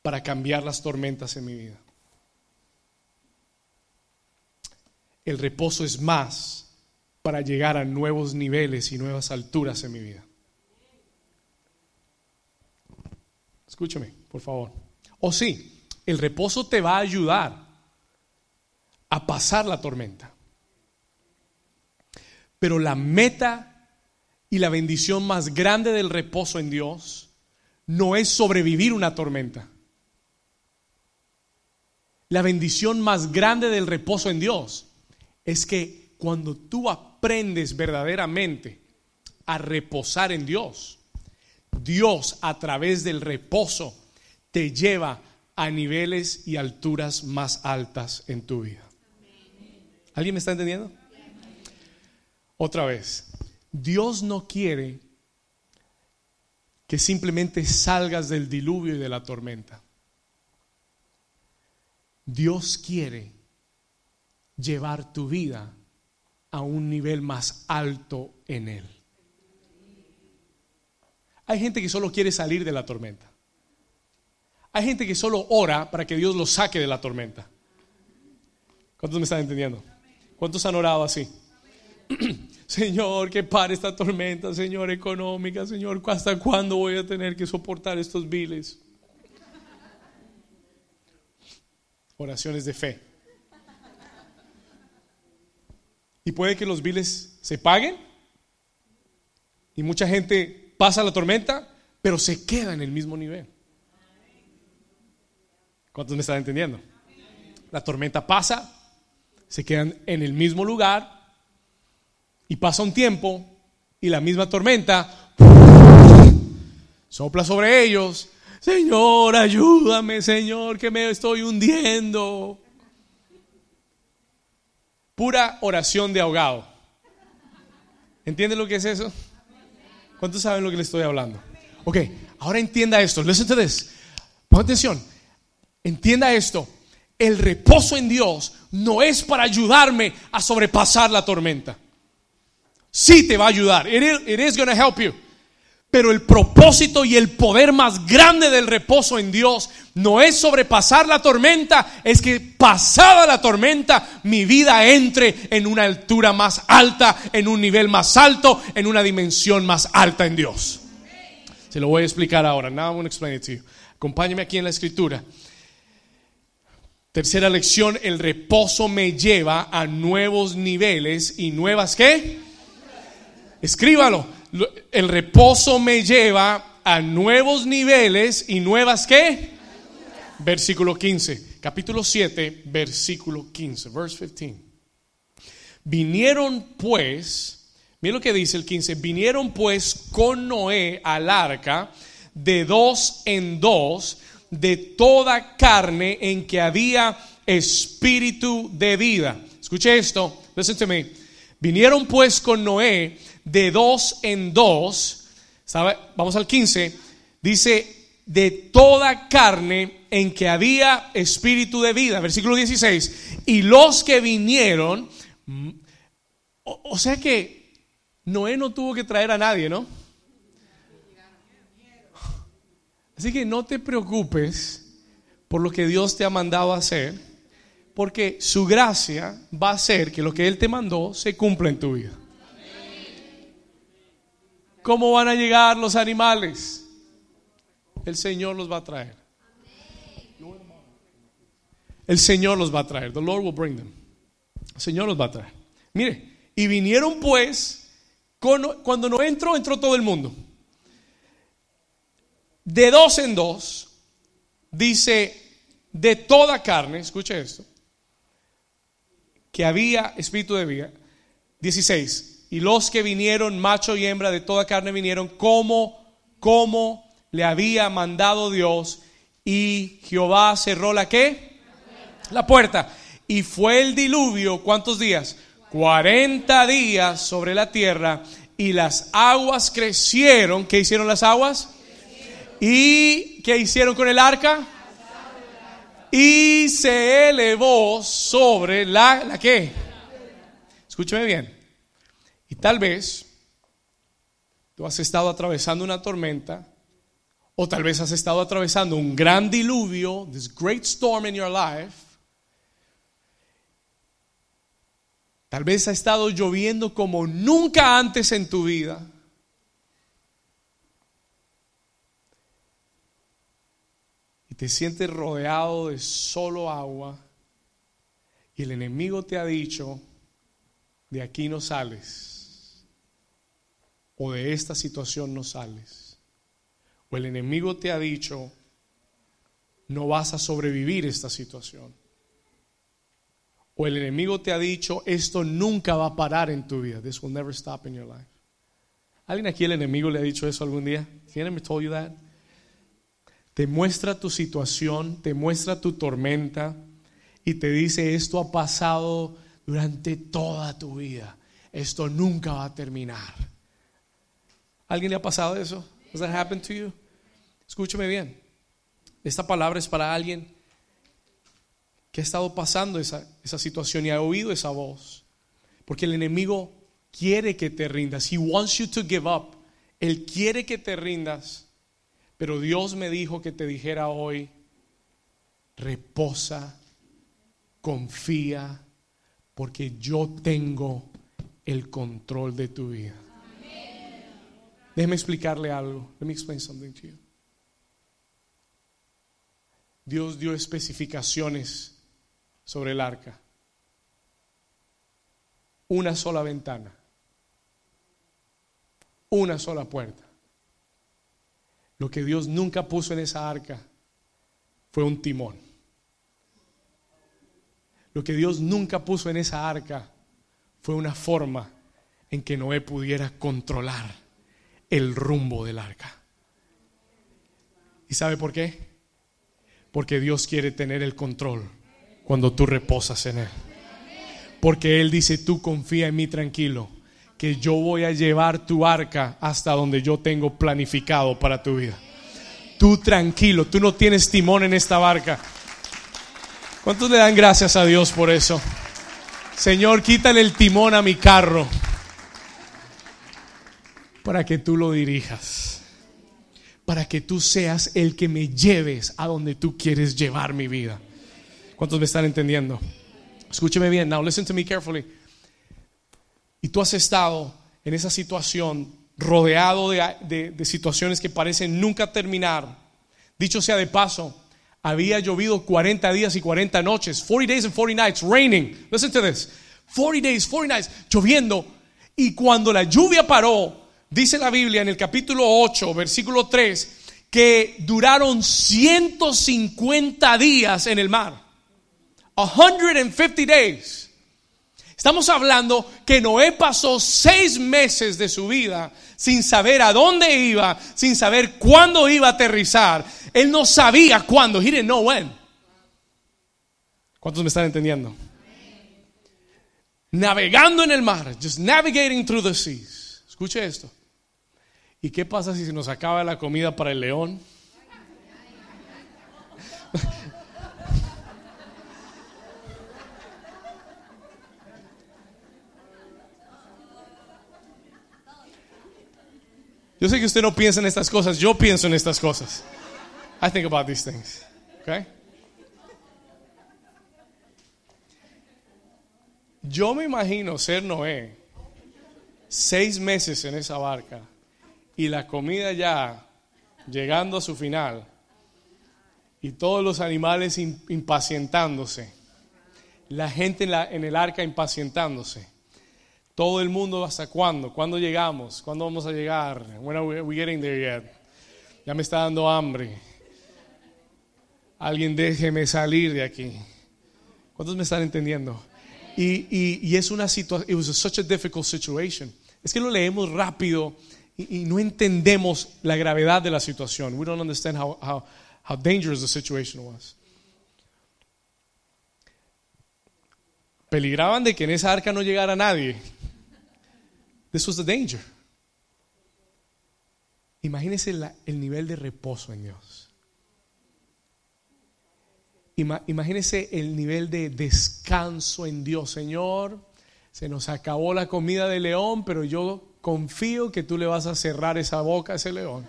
para cambiar las tormentas en mi vida. El reposo es más para llegar a nuevos niveles y nuevas alturas en mi vida. Escúchame, por favor. O sí, el reposo te va a ayudar a pasar la tormenta. Pero la meta y la bendición más grande del reposo en Dios no es sobrevivir una tormenta. La bendición más grande del reposo en Dios es que cuando tú aprendes verdaderamente a reposar en Dios, Dios a través del reposo te lleva a niveles y alturas más altas en tu vida. ¿Alguien me está entendiendo? Otra vez, Dios no quiere que simplemente salgas del diluvio y de la tormenta. Dios quiere llevar tu vida a un nivel más alto en Él. Hay gente que solo quiere salir de la tormenta. Hay gente que solo ora para que Dios lo saque de la tormenta. ¿Cuántos me están entendiendo? ¿Cuántos han orado así? [CLEARS THROAT] Señor, que pare esta tormenta, Señor, económica, Señor, ¿hasta cuándo voy a tener que soportar estos viles? Oraciones de fe. Y puede que los biles se paguen y mucha gente pasa la tormenta, pero se queda en el mismo nivel. ¿Cuántos me están entendiendo? La tormenta pasa, se quedan en el mismo lugar y pasa un tiempo y la misma tormenta sopla sobre ellos. Señor, ayúdame, Señor, que me estoy hundiendo pura oración de ahogado. ¿Entienden lo que es eso? ¿Cuántos saben lo que le estoy hablando? Ok, ahora entienda esto. Listen to this. Pon atención. Entienda esto. El reposo en Dios no es para ayudarme a sobrepasar la tormenta. Sí te va a ayudar. It is, it is going to help you. Pero el propósito y el poder más grande del reposo en Dios no es sobrepasar la tormenta, es que pasada la tormenta mi vida entre en una altura más alta, en un nivel más alto, en una dimensión más alta en Dios. Se lo voy a explicar ahora. Now I'm going to explain it to you. Acompáñeme aquí en la escritura. Tercera lección, el reposo me lleva a nuevos niveles y nuevas ¿qué? Escríbalo el reposo me lleva a nuevos niveles y nuevas qué? Versículo 15, capítulo 7, versículo 15, verse 15. Vinieron pues, mira lo que dice el 15, vinieron pues con Noé al arca de dos en dos de toda carne en que había espíritu de vida. Escuche esto, listen to me. Vinieron pues con Noé de dos en dos, vamos al 15, dice, de toda carne en que había espíritu de vida, versículo 16, y los que vinieron, o, o sea que Noé no tuvo que traer a nadie, ¿no? Así que no te preocupes por lo que Dios te ha mandado a hacer, porque su gracia va a hacer que lo que Él te mandó se cumpla en tu vida. ¿Cómo van a llegar los animales? El Señor los va a traer. El Señor los va a traer. The Lord will bring them. El Señor los va a traer. Mire, y vinieron pues, cuando no entró, entró todo el mundo. De dos en dos, dice, de toda carne, escuche esto, que había espíritu de vida. 16. Y los que vinieron, macho y hembra de toda carne, vinieron como, como le había mandado Dios. Y Jehová cerró la qué? La puerta. Y fue el diluvio, ¿cuántos días? 40 días sobre la tierra. Y las aguas crecieron. ¿Qué hicieron las aguas? ¿Y qué hicieron con el arca? Y se elevó sobre la, ¿la qué? Escúcheme bien. Y tal vez tú has estado atravesando una tormenta o tal vez has estado atravesando un gran diluvio, this great storm in your life. Tal vez ha estado lloviendo como nunca antes en tu vida. Te sientes rodeado de solo agua y el enemigo te ha dicho, de aquí no sales, o de esta situación no sales, o el enemigo te ha dicho, no vas a sobrevivir esta situación, o el enemigo te ha dicho, esto nunca va a parar en tu vida, this will never stop in your life. ¿Alguien aquí el enemigo le ha dicho eso algún día? Has told you that? Te muestra tu situación, te muestra tu tormenta y te dice, esto ha pasado durante toda tu vida, esto nunca va a terminar. ¿Alguien le ha pasado eso? Has that happened to you? Escúcheme bien. Esta palabra es para alguien que ha estado pasando esa, esa situación y ha oído esa voz. Porque el enemigo quiere que te rindas. He wants you to give up. Él quiere que te rindas pero Dios me dijo que te dijera hoy, reposa, confía, porque yo tengo el control de tu vida. Déjeme explicarle algo. Let me explain something to you. Dios dio especificaciones sobre el arca. Una sola ventana. Una sola puerta. Lo que Dios nunca puso en esa arca fue un timón. Lo que Dios nunca puso en esa arca fue una forma en que Noé pudiera controlar el rumbo del arca. ¿Y sabe por qué? Porque Dios quiere tener el control cuando tú reposas en Él. Porque Él dice, tú confía en mí tranquilo que yo voy a llevar tu arca hasta donde yo tengo planificado para tu vida. Tú tranquilo, tú no tienes timón en esta barca. ¿Cuántos le dan gracias a Dios por eso? Señor, quítale el timón a mi carro para que tú lo dirijas, para que tú seas el que me lleves a donde tú quieres llevar mi vida. ¿Cuántos me están entendiendo? Escúcheme bien. Now listen to me carefully y tú has estado en esa situación rodeado de, situaciones que parecen nunca terminar, dicho sea de paso, había llovido 40 días y 40 noches, 40 days and 40 nights, raining. Listen to this. 40 days, 40 nights, lloviendo. Y cuando la lluvia paró, dice la Biblia en el capítulo 8, versículo 3, que duraron 150 días en el mar. 150 days. Estamos hablando que Noé pasó seis meses de su vida sin saber a dónde iba, sin saber cuándo iba a aterrizar. Él no sabía cuándo. He didn't know when. ¿Cuántos me están entendiendo? Navegando en el mar, just navigating through the seas. Escuche esto. ¿Y qué pasa si se nos acaba la comida para el león? Yo sé que usted no piensa en estas cosas, yo pienso en estas cosas. I think about these things. Okay? Yo me imagino ser Noé seis meses en esa barca y la comida ya llegando a su final y todos los animales impacientándose, la gente en, el arca impacientándose. Todo el mundo hasta cuándo, cuándo llegamos, cuándo vamos a llegar, when are we getting there yet? Ya me está dando hambre. Alguien déjeme salir de aquí. ¿Cuántos me están entendiendo? Y, y, y es una situación, it was such a difficult situation. Es que lo leemos rápido y, y, no entendemos la gravedad de la situación. We don't understand how, how, how dangerous the situation was. Peligraban de que en esa arca no llegara nadie. This was the danger. Imagínese la, el nivel de reposo en Dios. Ima, imagínese el nivel de descanso en Dios. Señor, se nos acabó la comida de león, pero yo confío que tú le vas a cerrar esa boca a ese león.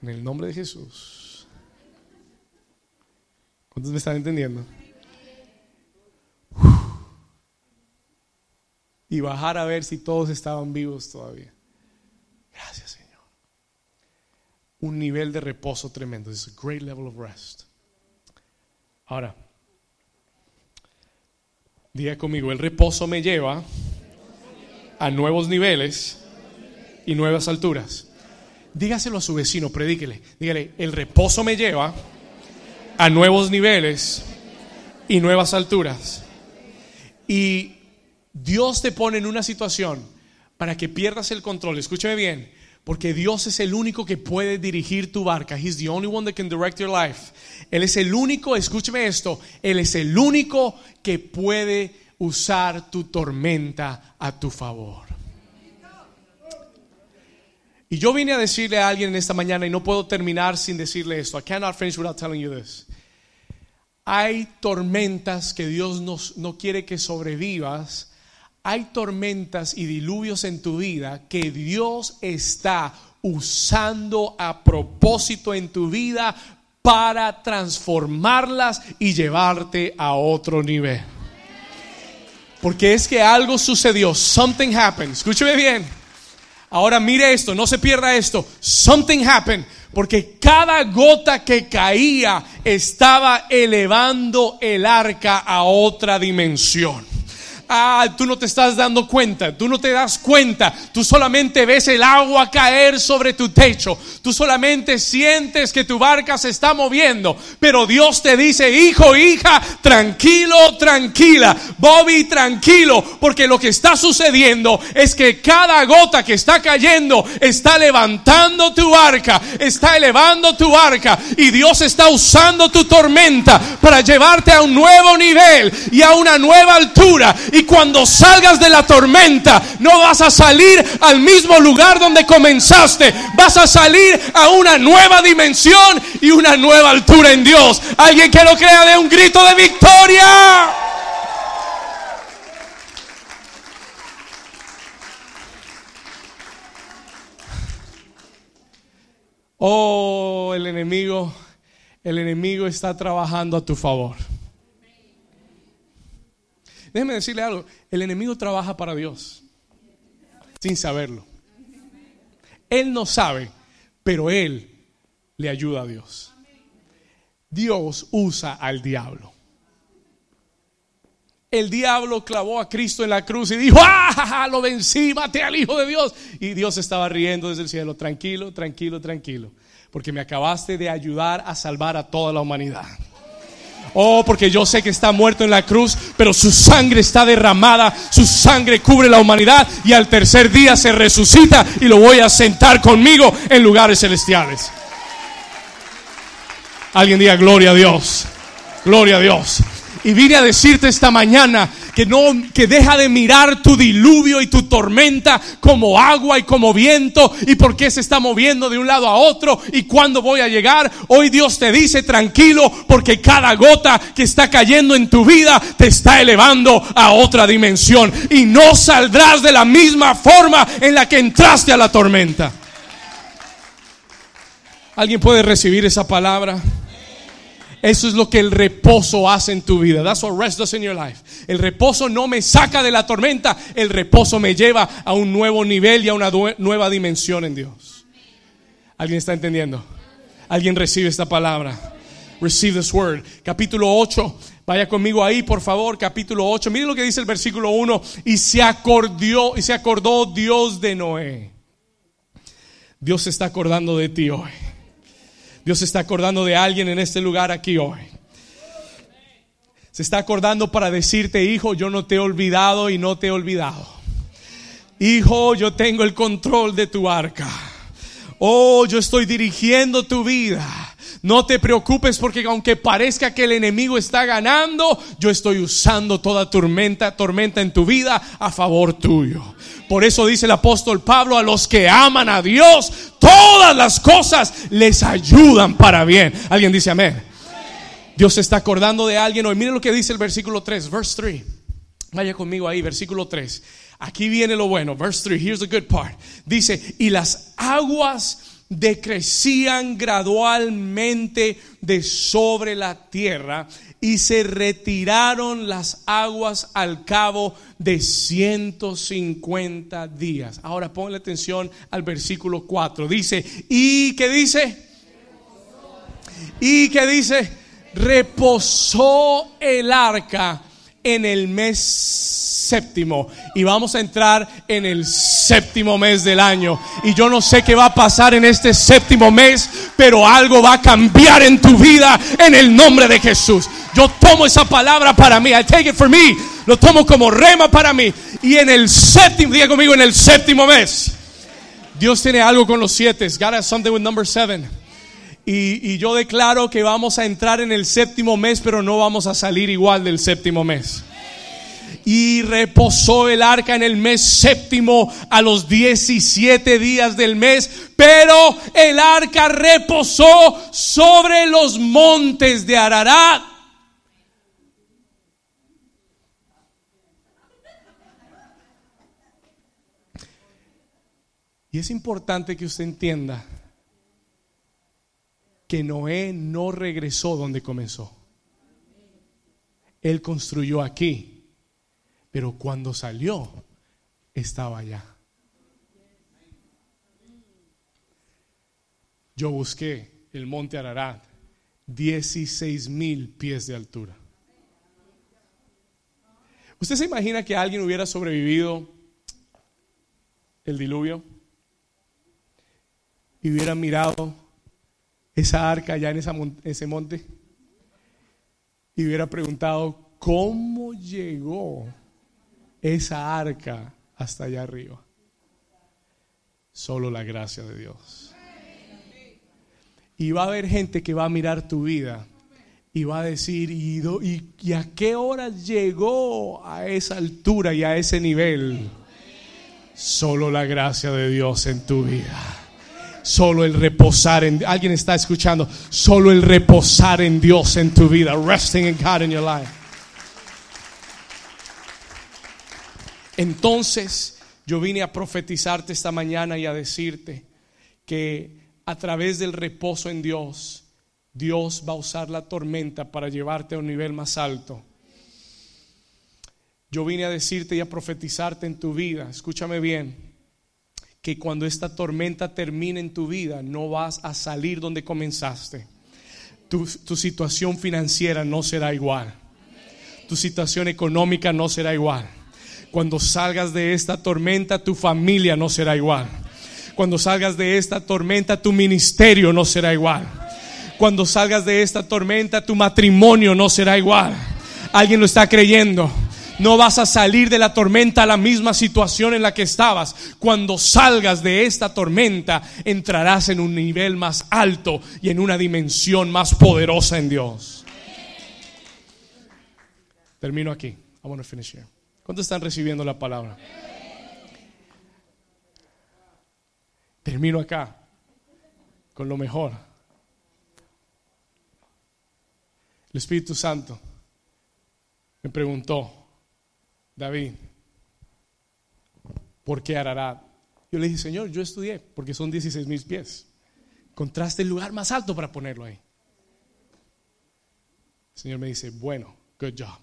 En el nombre de Jesús. ¿Cuántos me están entendiendo? Y bajar a ver si todos estaban vivos todavía. Gracias, Señor. Un nivel de reposo tremendo. Es a great level of rest. Ahora, diga conmigo, el reposo me lleva a nuevos niveles y nuevas alturas. Dígaselo a su vecino, predíquele. Dígale, el reposo me lleva a nuevos niveles y nuevas alturas. Y Dios te pone en una situación para que pierdas el control. Escúchame bien, porque Dios es el único que puede dirigir tu barca. He's the only one that can direct your life. Él es el único, escúchame esto, Él es el único que puede usar tu tormenta a tu favor. Y yo vine a decirle a alguien en esta mañana y no puedo terminar sin decirle esto. I cannot finish without telling you this. Hay tormentas que Dios nos, no quiere que sobrevivas hay tormentas y diluvios en tu vida que Dios está usando a propósito en tu vida para transformarlas y llevarte a otro nivel. Porque es que algo sucedió, something happened. Escúcheme bien. Ahora mire esto, no se pierda esto. Something happened. Porque cada gota que caía estaba elevando el arca a otra dimensión. Ah, tú no te estás dando cuenta, tú no te das cuenta, tú solamente ves el agua caer sobre tu techo, tú solamente sientes que tu barca se está moviendo, pero Dios te dice, hijo, hija, tranquilo, tranquila, Bobby, tranquilo, porque lo que está sucediendo es que cada gota que está cayendo está levantando tu barca, está elevando tu barca y Dios está usando tu tormenta para llevarte a un nuevo nivel y a una nueva altura y cuando salgas de la tormenta, no vas a salir al mismo lugar donde comenzaste. Vas a salir a una nueva dimensión y una nueva altura en Dios. Alguien que lo crea de un grito de victoria. Oh, el enemigo, el enemigo está trabajando a tu favor. Déjeme decirle algo, el enemigo trabaja para Dios sin saberlo. Él no sabe, pero él le ayuda a Dios. Dios usa al diablo. El diablo clavó a Cristo en la cruz y dijo, ¡ah! Lo vencí, maté al Hijo de Dios. Y Dios estaba riendo desde el cielo, tranquilo, tranquilo, tranquilo, porque me acabaste de ayudar a salvar a toda la humanidad. Oh, porque yo sé que está muerto en la cruz, pero su sangre está derramada, su sangre cubre la humanidad y al tercer día se resucita y lo voy a sentar conmigo en lugares celestiales. Alguien diga gloria a Dios, gloria a Dios. Y vine a decirte esta mañana que no que deja de mirar tu diluvio y tu tormenta como agua y como viento y por qué se está moviendo de un lado a otro y cuándo voy a llegar. Hoy Dios te dice tranquilo porque cada gota que está cayendo en tu vida te está elevando a otra dimensión y no saldrás de la misma forma en la que entraste a la tormenta. ¿Alguien puede recibir esa palabra? Eso es lo que el reposo hace en tu vida. That's what rest does in your life. El reposo no me saca de la tormenta, el reposo me lleva a un nuevo nivel y a una nueva dimensión en Dios. ¿Alguien está entendiendo? ¿Alguien recibe esta palabra? Receive this word. Capítulo 8. Vaya conmigo ahí, por favor, capítulo 8. Miren lo que dice el versículo 1. Y se acordó, y se acordó Dios de Noé. Dios se está acordando de ti hoy. Dios se está acordando de alguien en este lugar aquí hoy. Se está acordando para decirte, hijo, yo no te he olvidado y no te he olvidado. Hijo, yo tengo el control de tu arca. Oh, yo estoy dirigiendo tu vida. No te preocupes porque aunque parezca que el enemigo está ganando, yo estoy usando toda tormenta, tormenta en tu vida a favor tuyo. Por eso dice el apóstol Pablo, a los que aman a Dios, todas las cosas les ayudan para bien. Alguien dice amén. Dios se está acordando de alguien hoy. Miren lo que dice el versículo 3, verse 3. Vaya conmigo ahí, versículo 3. Aquí viene lo bueno. Verse 3, here's the good part. Dice, y las aguas decrecían gradualmente de sobre la tierra y se retiraron las aguas al cabo de 150 días. Ahora ponle atención al versículo 4. Dice, ¿y qué dice? ¿Y qué dice? Reposó el arca en el mes séptimo. Y vamos a entrar en el séptimo mes del año. Y yo no sé qué va a pasar en este séptimo mes pero algo va a cambiar en tu vida en el nombre de Jesús. Yo tomo esa palabra para mí. I take it for me. Lo tomo como rema para mí. Y en el séptimo diga conmigo en el séptimo mes. Dios tiene algo con los siete. God has something with number seven y, yo declaro que vamos a entrar en el séptimo mes, pero no vamos a salir igual del séptimo mes. Y reposó el arca en el mes séptimo a los 17 días del mes, pero el arca reposó sobre los montes de Ararat. Y es importante que usted entienda que Noé no regresó donde comenzó. Él construyó aquí, pero cuando salió, estaba allá. Yo busqué el monte Ararat, 16 mil pies de altura. ¿Usted se imagina que alguien hubiera sobrevivido el diluvio y hubiera mirado esa arca allá en ese monte y hubiera preguntado, ¿cómo llegó esa arca hasta allá arriba? Solo la gracia de Dios. Y va a haber gente que va a mirar tu vida y va a decir, ¿y, y a qué hora llegó a esa altura y a ese nivel? Solo la gracia de Dios en tu vida. Solo el reposar en alguien está escuchando, solo el reposar en Dios en tu vida, resting in God in your life. Entonces, yo vine a profetizarte esta mañana y a decirte que a través del reposo en Dios, Dios va a usar la tormenta para llevarte a un nivel más alto. Yo vine a decirte y a profetizarte en tu vida, escúchame bien, que cuando esta tormenta termine en tu vida, no vas a salir donde comenzaste. Tu, situación financiera no será igual. Tu situación económica no será igual. Cuando salgas de esta tormenta, tu familia no será igual. Cuando salgas de esta tormenta, tu ministerio no será igual. Cuando salgas de esta tormenta, tu matrimonio no será igual. Alguien lo está creyendo. No vas a salir de la tormenta a la misma situación en la que estabas. Cuando salgas de esta tormenta, entrarás en un nivel más alto y en una dimensión más poderosa en Dios. Termino aquí. I want to finish here. ¿Cuántos están recibiendo la palabra? Termino acá con lo mejor. El Espíritu Santo me preguntó, David, ¿por qué Ararat? Yo le dije, Señor, yo estudié porque son 16 mil pies. Contraste el lugar más alto para ponerlo ahí. El Señor me dice, bueno, good job.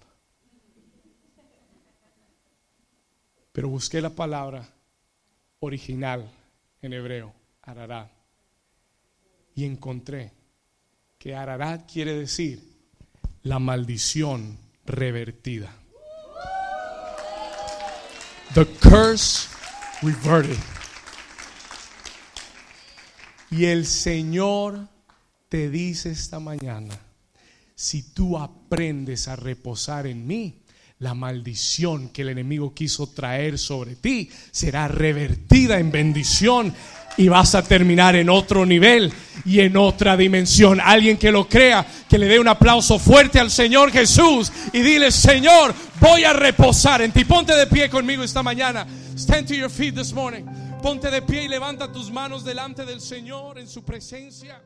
Pero busqué la palabra original en hebreo, Ararat, y encontré que Ararat quiere decir la maldición revertida. The curse reverted. Y el Señor te dice esta mañana, si tú aprendes a reposar en mí, la maldición que el enemigo quiso traer sobre ti será revertida en bendición y vas a terminar en otro nivel y en otra dimensión. Alguien que lo crea, que le dé un aplauso fuerte al Señor Jesús y dile, Señor, voy a reposar en ti. Ponte de pie conmigo esta mañana. Stand to your feet this morning. Ponte de pie y levanta tus manos delante del Señor en su presencia.